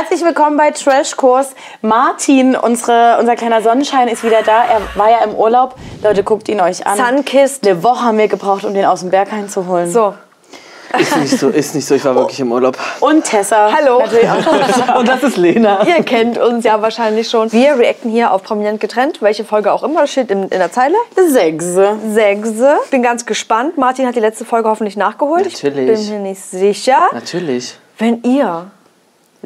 Herzlich willkommen bei Trashkurs. Martin, unsere, unser kleiner Sonnenschein, ist wieder da. Er war ja im Urlaub. Leute, guckt ihn euch an. Sunkissed. Eine Woche haben wir gebraucht, um den aus dem Berg einzuholen. So. Ist nicht so, ist nicht so. Ich war wirklich im Urlaub. Und Tessa. Hallo. Und das ist Lena. Ihr kennt uns ja wahrscheinlich schon. Wir reacten hier auf Prominent getrennt, welche Folge auch immer, das steht in, in der Zeile. Sechse. Sechse. Bin ganz gespannt. Martin hat die letzte Folge hoffentlich nachgeholt. Natürlich. Ich bin mir nicht sicher. Natürlich. Wenn ihr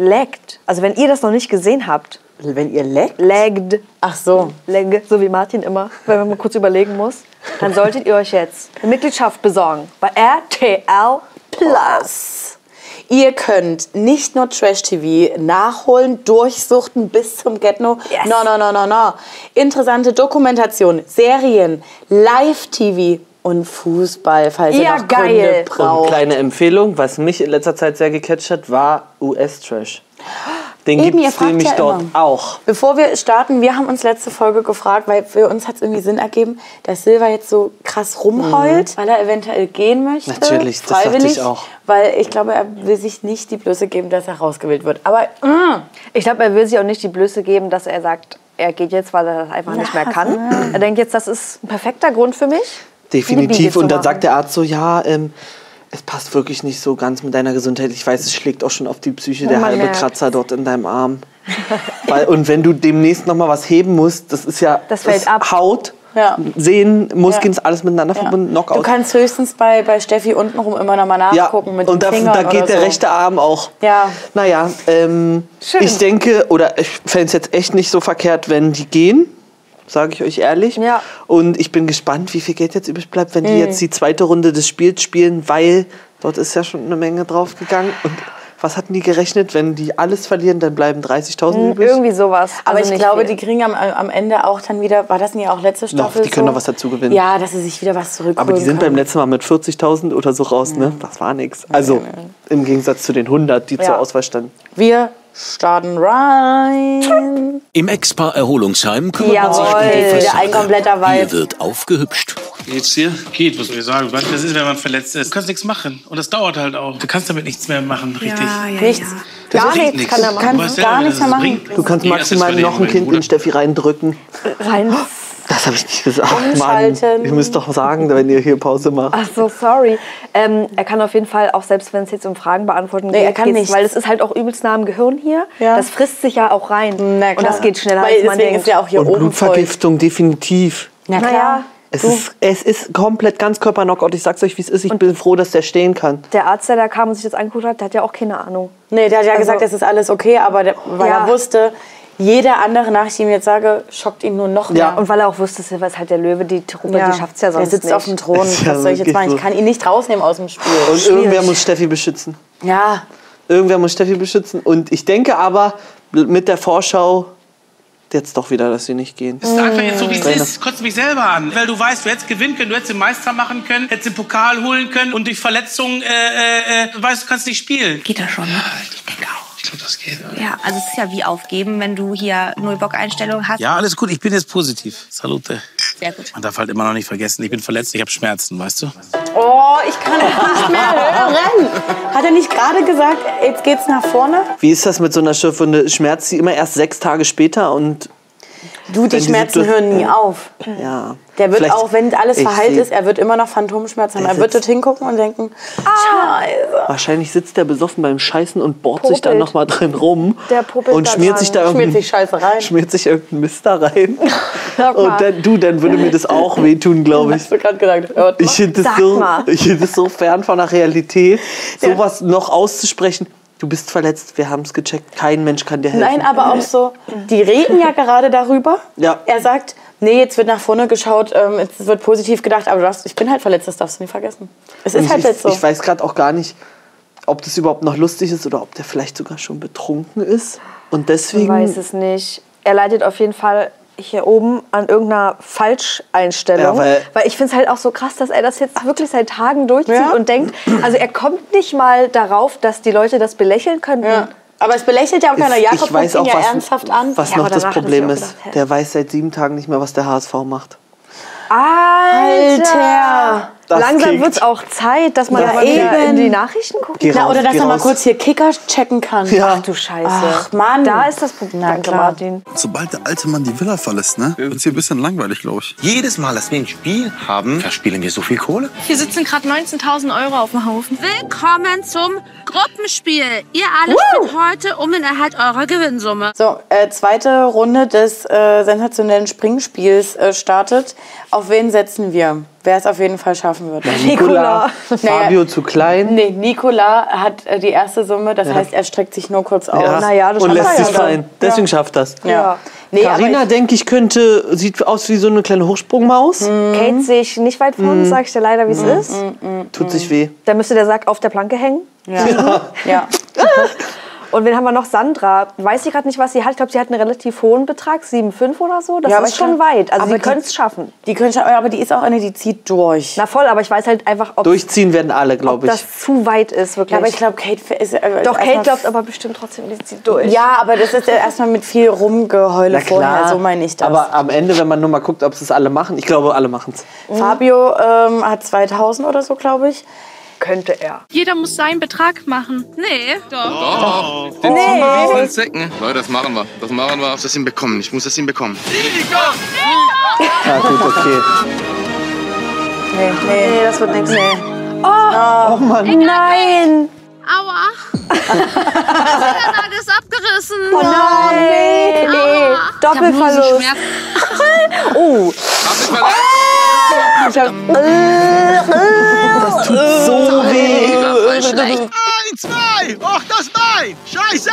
laggt, also wenn ihr das noch nicht gesehen habt, Wenn ihr leckt? laggt, Ach so. Legge, so wie Martin immer, wenn man mal kurz überlegen muss, dann solltet ihr euch jetzt eine Mitgliedschaft besorgen bei RTL Plus. Ihr könnt nicht nur Trash-TV nachholen, durchsuchten bis zum Get-No. Yes. No, no, no, no, no. Interessante Dokumentation, Serien, Live-TV und Fußball, falls ihr Ja, noch geil. Gründe Und braucht. kleine Empfehlung, was mich in letzter Zeit sehr gecatcht hat, war US-Trash. Den Eben, ihr gibt es fragt nämlich ja dort immer. auch. Bevor wir starten, wir haben uns letzte Folge gefragt, weil für uns hat es irgendwie Sinn ergeben, dass Silva jetzt so krass rumheult, weil er eventuell gehen möchte. Mhm. Natürlich, das dachte ich auch. Weil ich glaube, er will sich nicht die Blöße geben, dass er rausgewählt wird. Aber mm, Ich glaube, er will sich auch nicht die Blöße geben, dass er sagt, er geht jetzt, weil er das einfach nicht mehr kann. Er denkt jetzt, das ist ein perfekter Grund für mich. Definitiv. Und dann sagt der Arzt so, ja, ähm, es passt wirklich nicht so ganz mit deiner Gesundheit. Ich weiß, es schlägt auch schon auf die Psyche, der halbe merkt's. Kratzer dort in deinem Arm. Weil, und wenn du demnächst noch mal was heben musst, das ist ja Das fällt ab. Haut, Ja. Sehen, Muskeln, Ja. alles miteinander verbunden, Knockout. du kannst höchstens bei, bei Steffi untenrum immer noch mal ja, nachgucken mit und den da, Fingern da geht der so. rechte Arm auch. Ja. Naja, ähm, Schön. ich denke, oder ich fände es jetzt echt nicht so verkehrt, wenn die gehen, sage ich euch ehrlich. Ja. Und ich bin gespannt, wie viel Geld jetzt übrig bleibt, wenn die Mhm. jetzt die zweite Runde des Spiels spielen, weil dort ist ja schon eine Menge draufgegangen. Und was hatten die gerechnet? Wenn die alles verlieren, dann bleiben 30.000 übrig. Irgendwie sowas. Aber Also ich glaube, viel. die kriegen am, am Ende auch dann wieder, war das nicht auch letzte Staffel die können so? noch was dazu gewinnen. Ja, dass sie sich wieder was zurückholen Aber die sind beim können. letzten Mal mit 40.000 oder so raus, ne? Das war nichts. Also im Gegensatz zu den 100, die zur Ja. Auswahl standen. Wir starten rein. Im Ex-Paar Erholungsheim kümmert man sich um Jawohl, die Fassade. ein kompletter Vibe. Hier wird aufgehübscht. Geht's dir? Geht, was soll ich sagen? Du, das ist, wenn man verletzt ist. Du kannst nichts machen. Und das dauert halt auch. Du kannst damit nichts mehr machen, richtig. Nichts. Gar bringt nichts kann er Du machen. Kannst weißt gar nichts mehr machen. Du kannst maximal noch ein Kind Bruder. in Steffi reindrücken. Rein. Das habe ich nicht gesagt. Mann, Umschalten. ihr müsst doch sagen, wenn ihr hier Pause macht. Ach so, sorry. Ähm, er kann auf jeden Fall, auch selbst wenn es jetzt um Fragen beantworten Nee, geht, er kann nichts. weil es ist halt auch übelst nah am Gehirn hier. Ja. Das frisst sich ja auch rein. Na Und das geht schneller, Weil als man denkt. ist ja auch hier Und oben voll. Blutvergiftung, definitiv. Na klar. Naja. Es ist, es ist komplett Ganzkörper-Knockout. Ich sag's euch, wie es ist. Ich bin froh, dass der stehen kann. Der Arzt, der da kam und sich das angeguckt hat, der hat ja auch keine Ahnung. Nee, der hat ja Also- gesagt, es ist alles okay, aber der, weil Ja. er wusste, jede andere Nachricht, die ich ihm jetzt sage, schockt ihn nur noch mehr. Ja. Und weil er auch wusste, Silva ist halt der Löwe, die Truppe, die schafft es ja sonst Der sitzt nicht. auf dem Thron. Ja Was soll ich jetzt machen? Ich so. kann ihn nicht rausnehmen aus dem Spiel. Und irgendwer muss Steffi beschützen. ja, Irgendwer muss Steffi beschützen. Und ich denke aber, mit der Vorschau jetzt doch wieder, dass sie nicht gehen. Es ist einfach jetzt so, wie es ist. Kotzt mich selber an. Weil du weißt, du hättest gewinnen können, du hättest den Meister machen können, hättest den Pokal holen können und durch Verletzungen, äh, äh, äh, weißt du, kannst nicht spielen. Geht das schon, ne? Ich denke auch. Ich glaube, das geht. Ja, also es ist ja wie aufgeben, wenn du hier Null-Bock-Einstellung hast. Ja, alles gut. Ich bin jetzt positiv. Salute. Sehr gut. Man darf halt immer noch nicht vergessen, ich bin verletzt, ich habe Schmerzen, weißt du? Oh, ich kann es nicht mehr hören. Hat er nicht gerade gesagt, jetzt geht's nach vorne? Wie ist das mit so einer Schürfwunde? Schmerzt sie immer erst sechs Tage später und Du, die Schmerzen hören nie auf. ja. Der wird Vielleicht- auch, wenn alles verheilt ist, er wird immer noch Phantomschmerzen haben. Er wird dort hingucken und denken, Scheiße. Wahrscheinlich sitzt der besoffen beim Scheißen und bohrt sich dann Popelt. noch mal drin rum Der popelt und da schmiert sich da Schmiert irgendein, sich Scheiße rein. schmiert sich irgendein Mist da rein. Und dann, du, dann würde mir das auch wehtun, glaube ich. Hast du gerade gesagt, hört mal. Ich finde das, so, ich find das so fern von der Realität, sowas noch auszusprechen. Du bist verletzt, wir haben es gecheckt, kein Mensch kann dir helfen. Nein, aber auch so, die reden ja gerade darüber. Ja. Er sagt, nee, jetzt wird nach vorne geschaut, ähm, jetzt wird positiv gedacht, aber du hast, ich bin halt verletzt, das darfst du nicht vergessen. Es ist halt ich, jetzt so. ich weiß gerade auch gar nicht, ob das überhaupt noch lustig ist oder ob der vielleicht sogar schon betrunken ist. Und Ich deswegen. weiß es nicht. Er leidet auf jeden Fall hier oben an irgendeiner Falscheinstellung. Ja, weil- weil ich finde es halt auch so krass, dass er das jetzt wirklich seit Tagen durchzieht Ja. und denkt, also er kommt nicht mal darauf, dass die Leute das belächeln könnten. ja. Aber es belächelt ja auch keiner. Jakob ich weiß auch, ja was, ernsthaft an. was Ja, noch das Problem ist. gedacht? Der weiß seit sieben Tagen nicht mehr, was der HSV macht. Alter! Alter! Das Langsam wird es auch Zeit, dass man Ja, aber wieder eben. in die Nachrichten guckt. Geh Na, raus, oder dass er mal kurz hier Kicker checken kann. Ja. Ach du Scheiße. Ach, Mann. Da ist das Problem. Danke, klar. Martin. Sobald der alte Mann die Villa verlässt, ne, wird's hier ein bisschen langweilig, glaube ich. Jedes Mal, dass wir ein Spiel haben, verspielen wir so viel Kohle. Hier sitzen gerade 19.000 Euro auf dem Haufen. Willkommen zum Gruppenspiel. Ihr alle spielt heute um den Erhalt eurer Gewinnsumme. So, äh, zweite Runde des äh, sensationellen Springspiels äh, startet. Auf wen setzen wir? Wer es auf jeden Fall schaffen wird? Nicola. Naja. Fabio zu klein. Nee, Nikola hat äh, die erste Summe, das heißt, er streckt sich nur kurz aus. Ja. Naja, das und lässt ja sich dann. fallen. Deswegen schafft das. Ja. Nee, Carina, ich- denke ich, könnte, sieht aus wie so eine kleine Hochsprungmaus. Kate sehe ich nicht weit vor uns, sag ich dir leider, wie es ist. Tut sich weh. Da müsste der Sack auf der Planke hängen. ja. ja. Und wen haben wir noch? Sandra. Weiß ich gerade nicht, was sie hat. Ich glaube, sie hat einen relativ hohen Betrag, 7,5 oder so. Das Ja, ist schon glaub- weit. Also aber sie die- können es schaffen. Die können schon, aber die ist auch eine, die zieht durch. Na voll, aber ich weiß halt einfach, ob, Durchziehen werden alle, glaube ich. das zu weit ist, wirklich. Ja, aber ich glaube, Kate ist. Äh, Doch, Kate glaubt aber bestimmt trotzdem, die zieht durch. Ja, aber das ist ja erstmal mit viel Rumgeheule Na vorher, klar. so meine ich das. Aber am Ende, wenn man nur mal guckt, ob es alle machen, ich glaube, alle machen es. Fabio ähm, hat 2000 oder so, glaube ich. Könnte er. Jeder muss seinen Betrag machen. Nee. Doch, den ziehen wir wie als Säcken. Leute, das machen wir. Das machen wir. Ich muss das hinbekommen. Ich muss das hinbekommen. Ja, gut, okay. Nee, nee. Nee, das wird nichts. Oh Mann. Nein! Aua. Fingernagel ist abgerissen. Oh nein! Aua. Doppelverlust. Schmerzen. Oh, verletzt. Ich hab, Das tut so weh. Voll schlecht. Ein, zwei. Och, das Bein. Scheiße.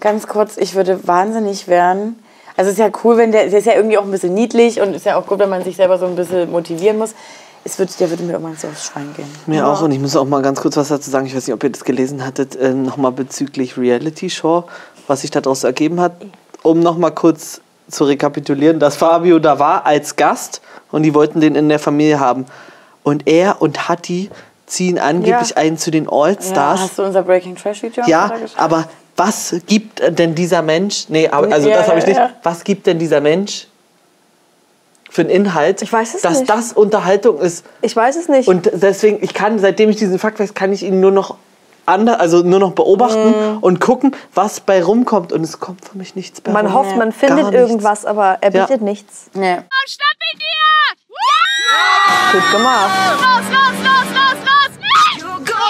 Ganz kurz, ich würde wahnsinnig werden. Also es ist ja cool, wenn der, der ist ja irgendwie auch ein bisschen niedlich und ist ja auch gut, wenn man sich selber so ein bisschen motivieren muss. Es wird, der würde mir irgendwann so aufs Schwein gehen. Mir auch. Und ich muss auch mal ganz kurz was dazu sagen. Ich weiß nicht, ob ihr das gelesen hattet. Äh, Nochmal bezüglich Reality Show, was sich daraus ergeben hat. Um nochmal kurz zu rekapitulieren, dass Fabio da war als Gast und die wollten den in der Familie haben. Und er und Hatti ziehen angeblich Ja. ein zu den Ja, All-Stars. hast du unser Breaking Trash Video? Ja, aber was gibt denn dieser Mensch? Nee, aber, also Ja, das habe ich ja, nicht. ja. Was gibt denn dieser Mensch für einen Inhalt? Ich weiß es dass nicht. das Unterhaltung ist. ich weiß es nicht. Und deswegen, ich kann, seitdem ich diesen Fakt weiß, kann ich ihn nur noch ander, also nur noch beobachten Mhm. und gucken, was bei rumkommt. Und es kommt für mich nichts bei man rum. hofft, man Gar findet nichts. irgendwas, aber er Ja. bietet nichts. Nee. Schnapp ihn dir. Ja. Gut gemacht. Los, los, los, los, los.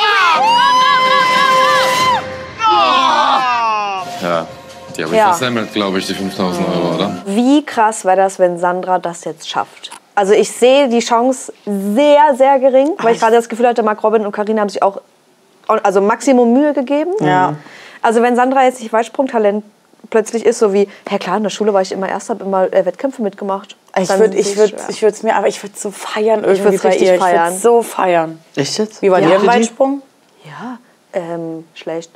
Ja, die habe ich Ja. versemmelt, glaube ich, die 5000 Euro, oder? Wie krass wäre das, wenn Sandra das jetzt schafft? Also ich sehe die Chance sehr, sehr gering, weil ich gerade das Gefühl hatte, Mark Robin und Karina haben sich auch also Maximum Mühe gegeben. Ja. Also wenn Sandra jetzt nicht Weitsprungtalent plötzlich ist, so wie, ja klar, in der Schule war ich immer Erster, habe immer äh, Wettkämpfe mitgemacht. Ich Dann würde ich würd, ich mir, aber ich würde so feiern irgendwie würd's bei richtig ihr. Ich feiern. würde so feiern. Echt jetzt? Wie war Ja. ihr im Weitsprung? Ja, ähm, schlecht.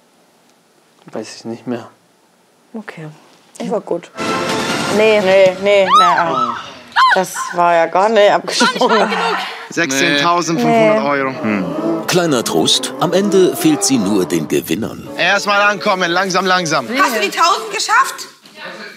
Weiß ich nicht mehr. Okay. Ich war gut. Nee. Nee, nee, nee. ah. Das war ja gar nicht abgesprungen. 16.500 Euro. Kleiner Trost, am Ende fehlt sie nur den Gewinnern. Erstmal ankommen. Langsam, langsam. Hast du die 1000 geschafft?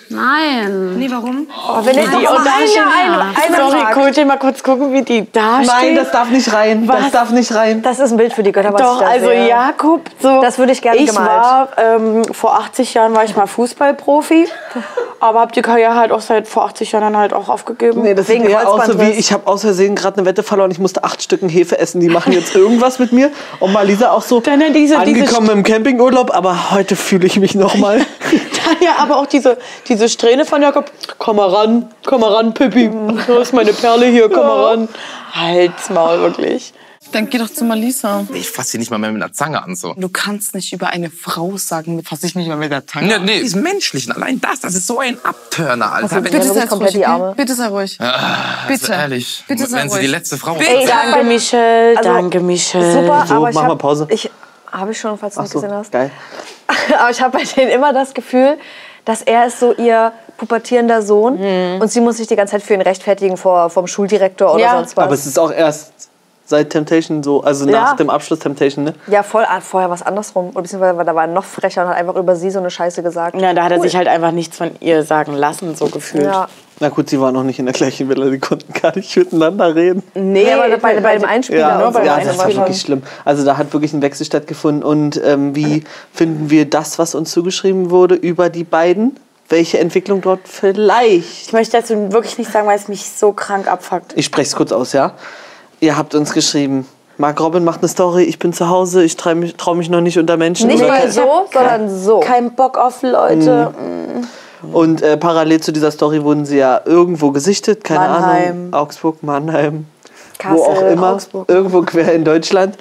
Nein. Nee, warum? Oh, wenn jetzt Die und da eine, steht- eine, Sorry, ihr mal kurz gucken, wie die da steht? Nein, das darf nicht rein. Das Was? darf nicht rein. Das ist ein Bild für die Götter, was Doch, ich da also sehe. Jakob, so. Das würde ich gerne Ich gemalt. war, ähm, vor 80 Jahren war ich mal Fußballprofi, aber habe die Karriere halt auch seit vor 80 Jahren dann halt auch aufgegeben. Nee, das Wegen sieht eher so wie, ich habe aus Versehen gerade eine Wette verloren, ich musste acht Stücken Hefe essen, die machen jetzt irgendwas mit mir. Und Malisa auch so Dann diese- diese angekommen im Campingurlaub, aber heute fühle ich mich noch mal. Ja aber auch diese, diese Strähne von Jakob. Komm mal ran, komm mal ran, Pippi. Da ist meine Perle hier, komm mal ran. Halt's Maul, wirklich. Dann geh doch zu Malisa. Ich fasse sie nicht mal mehr mit einer Zange an, so. Du kannst nicht über eine Frau sagen, fass ich nicht mal mit der Zange. Nee, nee, ist menschlich. Allein das, das ist so ein Abturner, Alter. Also, bitte sei komplett die Arme. Bitte sei ruhig. also bitte. ehrlich, Bitte sei wenn sie die ruhig. letzte Frau Ey, ist. Danke, Michelle, Also, danke, Michelle. Super, So, aber ich mach mal hab, Pause. Ich habe ich schon, falls du nicht so, gesehen hast. geil. aber ich habe bei denen immer das Gefühl, dass er ist so ihr pubertierender Sohn und sie muss sich die ganze Zeit für ihn rechtfertigen vor vom Schuldirektor oder Ja. sonst was. Aber es ist auch erst seit Temptation so, also Ja. nach dem Abschluss Temptation, ne? Ja, voll. ah, Vorher war es andersrum. Oder beziehungsweise da war er noch frecher und hat einfach über sie so eine Scheiße gesagt. Ja, da hat er Cool. sich halt einfach nichts von ihr sagen lassen, so gefühlt. Ja. Na gut, sie waren noch nicht in der gleichen Villa, die konnten gar nicht miteinander reden. Nee, aber bei, bei dem Einspieler. Ja, und so. ja das war wirklich schlimm. Also da hat wirklich ein Wechsel stattgefunden. Und ähm, wie finden wir das, was uns zugeschrieben wurde über die beiden? Welche Entwicklung dort vielleicht? Ich möchte dazu wirklich nicht sagen, weil es mich so krank abfuckt. Ich spreche es kurz aus, ja? Ihr habt uns geschrieben, Mark Robin macht eine Story, ich bin zu Hause, ich traue mich, trau mich noch nicht unter Menschen. Nicht mal so, sondern so. Kein Bock auf Leute. Und äh, parallel zu dieser Story wurden sie ja irgendwo gesichtet, keine Mannheim. Ahnung, Augsburg, Mannheim, Kassel, wo auch immer, Augsburg. irgendwo quer in Deutschland.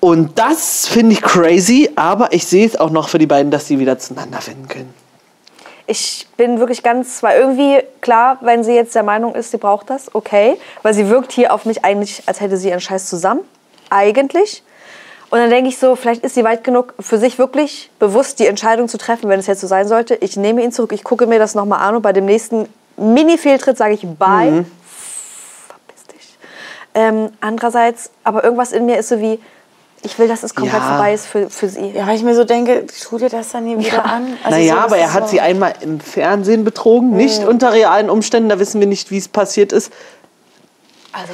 Und das finde ich crazy, aber ich sehe es auch noch für die beiden, dass sie wieder zueinander finden können. Ich bin wirklich ganz, weil irgendwie, klar, wenn sie jetzt der Meinung ist, sie braucht das, okay. Weil sie wirkt hier auf mich eigentlich, als hätte sie ihren Scheiß zusammen. Eigentlich. Und dann denke ich so, vielleicht ist sie weit genug, für sich wirklich bewusst die Entscheidung zu treffen, wenn es jetzt so sein sollte. Ich nehme ihn zurück, ich gucke mir das nochmal an und bei dem nächsten Mini-Fehltritt sage ich Bye. Mhm. Verpiss dich. Ähm, andererseits, aber irgendwas in mir ist so wie, ich will, dass es komplett Ja. vorbei ist für, für sie. Ja, weil ich mir so denke, tu dir das dann nie wieder an. Also naja, so, aber er ist hat so- sie einmal im Fernsehen betrogen, nicht unter realen Umständen, da wissen wir nicht, wie es passiert ist.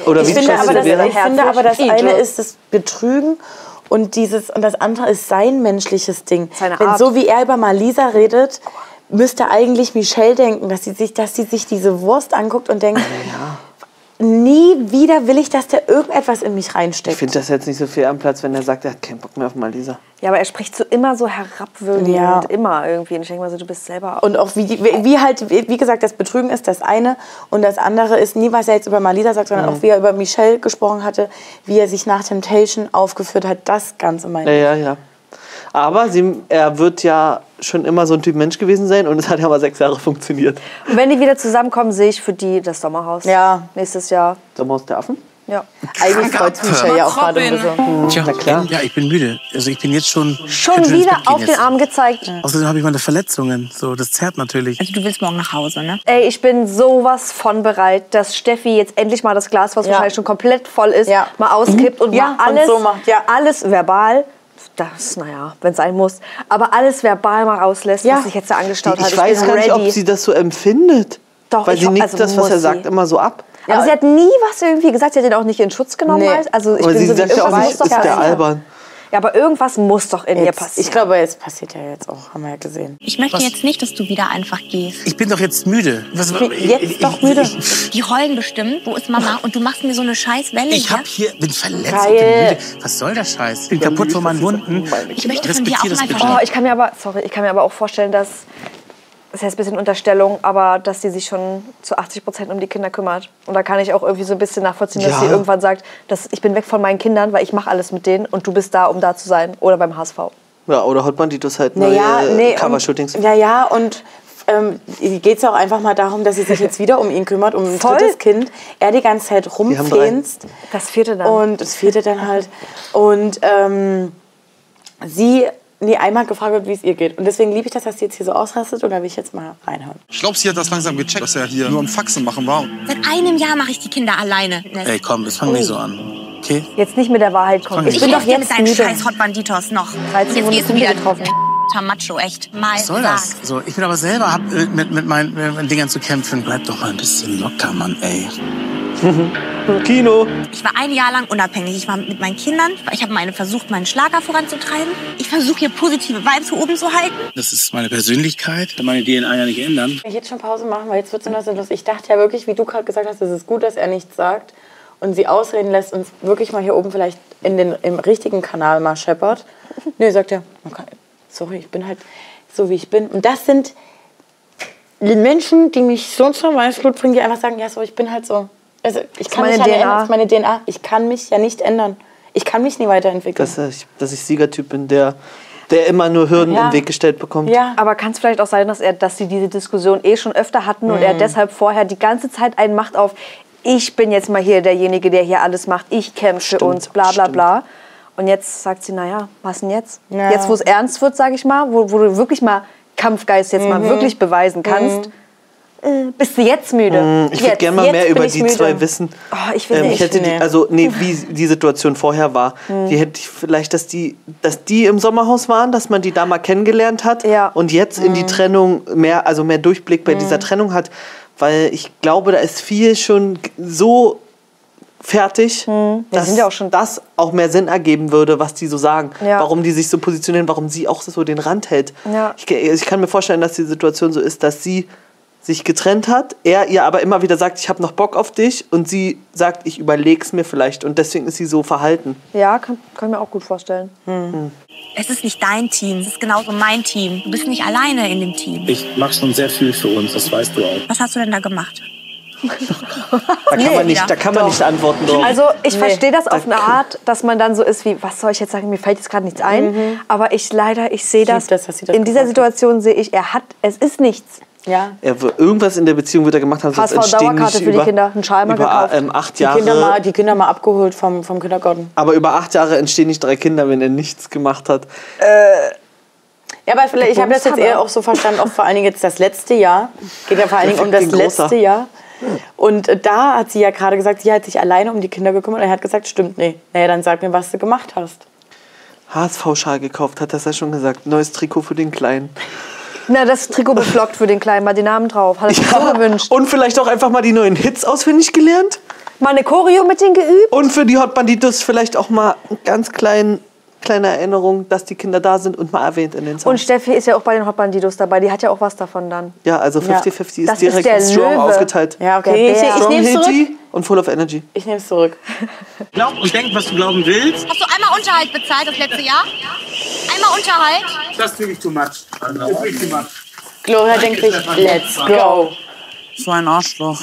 Oder ich wie finde, es aber das, ich finde aber, das eine ist das Betrügen und, dieses, und das andere ist sein menschliches Ding. Seine Wenn Art. so wie er über Malisa redet, müsste eigentlich Michelle denken, dass sie sich, dass sie sich diese Wurst anguckt und denkt, nie wieder will ich, dass der irgendetwas in mich Ich reinsteckt. finde das jetzt nicht so viel am Platz, wenn er sagt, er hat keinen Bock mehr auf Malisa. Ja, aber er spricht so immer so herabwürdigend, Ja. immer irgendwie. Und ich denke mal so, du bist selber Und auch wie, die- wie wie halt, wie gesagt, das Betrügen ist das eine und das andere ist nie, was er jetzt über Malisa sagt, sondern Mhm. auch wie er über Michelle gesprochen hatte, wie er sich nach Temptation aufgeführt hat, das Ganze meine Ja, ich. ja, ja. Aber sie, er wird ja schon immer so ein Typ Mensch gewesen sein und es hat ja mal sechs Jahre funktioniert. Und wenn die wieder zusammenkommen, sehe ich für die das Sommerhaus. Ja. Nächstes Jahr. Sommerhaus der Affen? Ja. Eigentlich freut Michelle ja auch gerade ein bisschen. Tja, Na klar. ja, ich bin müde. Also ich bin jetzt schon. Schon wieder auf den jetzt. Arm gezeigt. Außerdem habe ich meine Verletzungen. So, das zerrt natürlich. Also du willst morgen nach Hause, ne? Ey, ich bin sowas von bereit, dass Steffi jetzt endlich mal das Glas, was Ja. wahrscheinlich schon komplett voll ist, Ja. mal auskippt und Ja, mal und alles, so macht, ja. alles verbal, das, naja, wenn es sein muss, aber alles verbal mal rauslässt, Ja. was sich jetzt da angestaut ich hat. weiß gar nicht, ready. ob sie das so empfindet. Doch, Weil ich sie nickt also das, was er sagt, sie. immer so ab. aber sie hat nie was irgendwie gesagt, sie hat ihn auch nicht in Schutz genommen. Nee. Also ich Aber bin sie so sagt ja auch nicht, ist der albern. Ja, aber irgendwas muss doch in ihr Jetzt, passieren. ich glaube, es passiert ja jetzt auch, haben wir ja gesehen. Ich möchte Was? jetzt nicht, dass du wieder einfach gehst. Ich bin doch jetzt müde. Was, bin jetzt doch müde. Die heulen bestimmt. Wo ist Mama? Und du machst mir so eine scheiß Welle Ich hier. hab hier, bin verletzt, Geil. ich bin müde. Was soll der Scheiß? Ich bin kaputt von meinen Wunden. Ich möchte von dir auch das mal verstehen. Oh, ich kann mir aber, sorry, ich kann mir aber auch vorstellen, dass das ist jetzt ein bisschen Unterstellung, aber dass sie sich schon zu 80 Prozent um die Kinder kümmert. Und da kann ich auch irgendwie so ein bisschen nachvollziehen, dass Ja. sie irgendwann sagt, dass ich bin weg von meinen Kindern, weil ich mache alles mit denen und du bist da, um da zu sein. Oder beim HSV. Ja, oder Hot Banditos halt neue Naja, nee, Cover-Shootings. und, ja, ja, und ähm, geht es auch einfach mal darum, dass sie sich jetzt wieder um ihn kümmert, um ein Voll. drittes Kind. Er die ganze Zeit rumfähnst. Das vierte dann. Und das vierte dann halt. Und ähm, sie nie einmal gefragt wird, wie es ihr geht. Und deswegen liebe ich das, dass sie jetzt hier so ausrastet. Und da will ich jetzt mal reinhören. Ich glaube, sie hat das langsam gecheckt, dass er hier nur am Faxen machen war. Seit einem Jahr mache ich die Kinder alleine. Ey, komm, jetzt fang nicht so an. Okay? Jetzt nicht mit der Wahrheit kommen. Ich Ich bin doch dir mit jetzt deinen müde. scheiß Hot Banditos noch. 13 Jetzt gehst du wieder getroffen. Macho, echt. Mal Was soll das? So, ich bin aber selber hab, äh, mit, mit meinen äh, meinen Dingern zu kämpfen. Bleib doch mal ein bisschen locker, Mann, ey. Kino. Ich war ein Jahr lang unabhängig. Ich war mit meinen Kindern. Ich habe meine versucht, meinen Schlager voranzutreiben. Ich versuche hier positive Vibes hier oben zu halten. Das ist meine Persönlichkeit. Meine DNA ja nicht ändern. Ich jetzt schon Pause machen, weil jetzt wird es so los. Ich dachte ja wirklich, wie du gerade gesagt hast, es ist gut, dass er nichts sagt und sie ausreden lässt und wirklich mal hier oben vielleicht in den, im richtigen Kanal mal scheppert. Nee, sagt er, okay, sorry, ich bin halt so, wie ich bin. Und das sind die Menschen, die mich so zum Weißblut bringen, die einfach sagen, ja, so, ich bin halt so. Also, ich kann meine mich ja nicht DNA. ändern, das ist meine DNA. Ich kann mich ja nicht ändern. Ich kann mich nie weiterentwickeln. Dass ich, dass ich Siegertyp bin, der, der immer nur Hürden Ja. im Weg gestellt bekommt. ja. Aber kann es vielleicht auch sein, dass, er, dass sie diese Diskussion eh schon öfter hatten und er deshalb vorher die ganze Zeit einen macht auf, ich bin jetzt mal hier derjenige, der hier alles macht, ich kämpfe für uns, bla bla stimmt. bla. Und jetzt sagt sie, naja, was denn jetzt? Ja. Jetzt, wo es ernst wird, sage ich mal, wo, wo du wirklich mal Kampfgeist jetzt mal wirklich beweisen kannst, äh, bist du jetzt müde? Mm, Ich würde gerne mal jetzt mehr über die müde. zwei wissen. Oh, ich will Ähm, ich hätte die, also nee, wie die Situation vorher war. Hm. Die hätte ich vielleicht, dass die, dass die im Sommerhaus waren, dass man die da mal kennengelernt hat Ja. und jetzt in Hm. die Trennung mehr, also mehr Durchblick bei dieser Trennung hat, weil ich glaube, da ist viel schon so fertig, Wir dass sind ja auch schon- das auch mehr Sinn ergeben würde, was die so sagen. Ja. Warum die sich so positionieren, warum sie auch so den Rand hält. Ja. Ich, ich kann mir vorstellen, dass die Situation so ist, dass sie sich getrennt hat, er ihr aber immer wieder sagt, ich habe noch Bock auf dich und sie sagt, ich überleg's mir vielleicht und deswegen ist sie so verhalten. Ja, kann, kann ich mir auch gut vorstellen. Es ist nicht dein Team, es ist genauso mein Team. Du bist nicht alleine in dem Team. Ich mache schon sehr viel für uns, das weißt du auch. Was hast du denn da gemacht? Da kann man nicht, da kann man nicht antworten drauf. Also ich verstehe das auf eine Art, dass man dann so ist wie, was soll ich jetzt sagen, mir fällt jetzt gerade nichts ein. Aber ich leider, ich sehe das, das, das in dieser. Situation sehe ich, er hat, es ist nichts. Ja. er, irgendwas in der Beziehung wird er gemacht haben, HSV entstehen Dauerkarte nicht für die über, Kinder, einen Schal mal über gekauft. ähm, acht Die Jahre. Kinder, mal, die Kinder mal abgeholt vom, vom Kindergarten. aber über acht Jahre entstehen nicht drei Kinder, wenn er nichts gemacht hat. Ja, aber vielleicht, ich habe das jetzt eher er. auch so verstanden, auch vor allen Dingen jetzt das letzte Jahr. Geht ja vor allen Dingen um das letzte Jahr. Und äh, da hat sie ja gerade gesagt, sie hat sich alleine um die Kinder gekümmert. Und er hat gesagt, stimmt, nee. Naja, dann sag mir, was du gemacht hast. HSV-Schal gekauft, hat das ja schon gesagt. Neues Trikot für den Kleinen. Na, das Trikot beflockt für den Kleinen, mal den Namen drauf. Hat er sich so gewünscht. Und vielleicht auch einfach mal die neuen Hits auswendig gelernt. Mal eine Choreo mit denen geübt. Und für die Hot Banditos vielleicht auch mal eine ganz klein, kleine Erinnerung, dass die Kinder da sind und mal erwähnt in den Songs. Und Steffi ist ja auch bei den Hot Bandidos dabei, die hat ja auch was davon dann. ja, also Ja. 50-50 ist Das ist direkt der strong Löwe. aufgeteilt. Ja, Der okay. Ich, ich Strong nehme es zurück. Hitty und full of energy. Ich nehme es zurück. Glaub und denk, was du glauben willst. Hast du einmal Unterhalt bezahlt das letzte Jahr? Einmal Unterhalt? Das ist wirklich too much. Das ist wirklich too much. Gloria denkt sich, let's go. So ein Arschloch.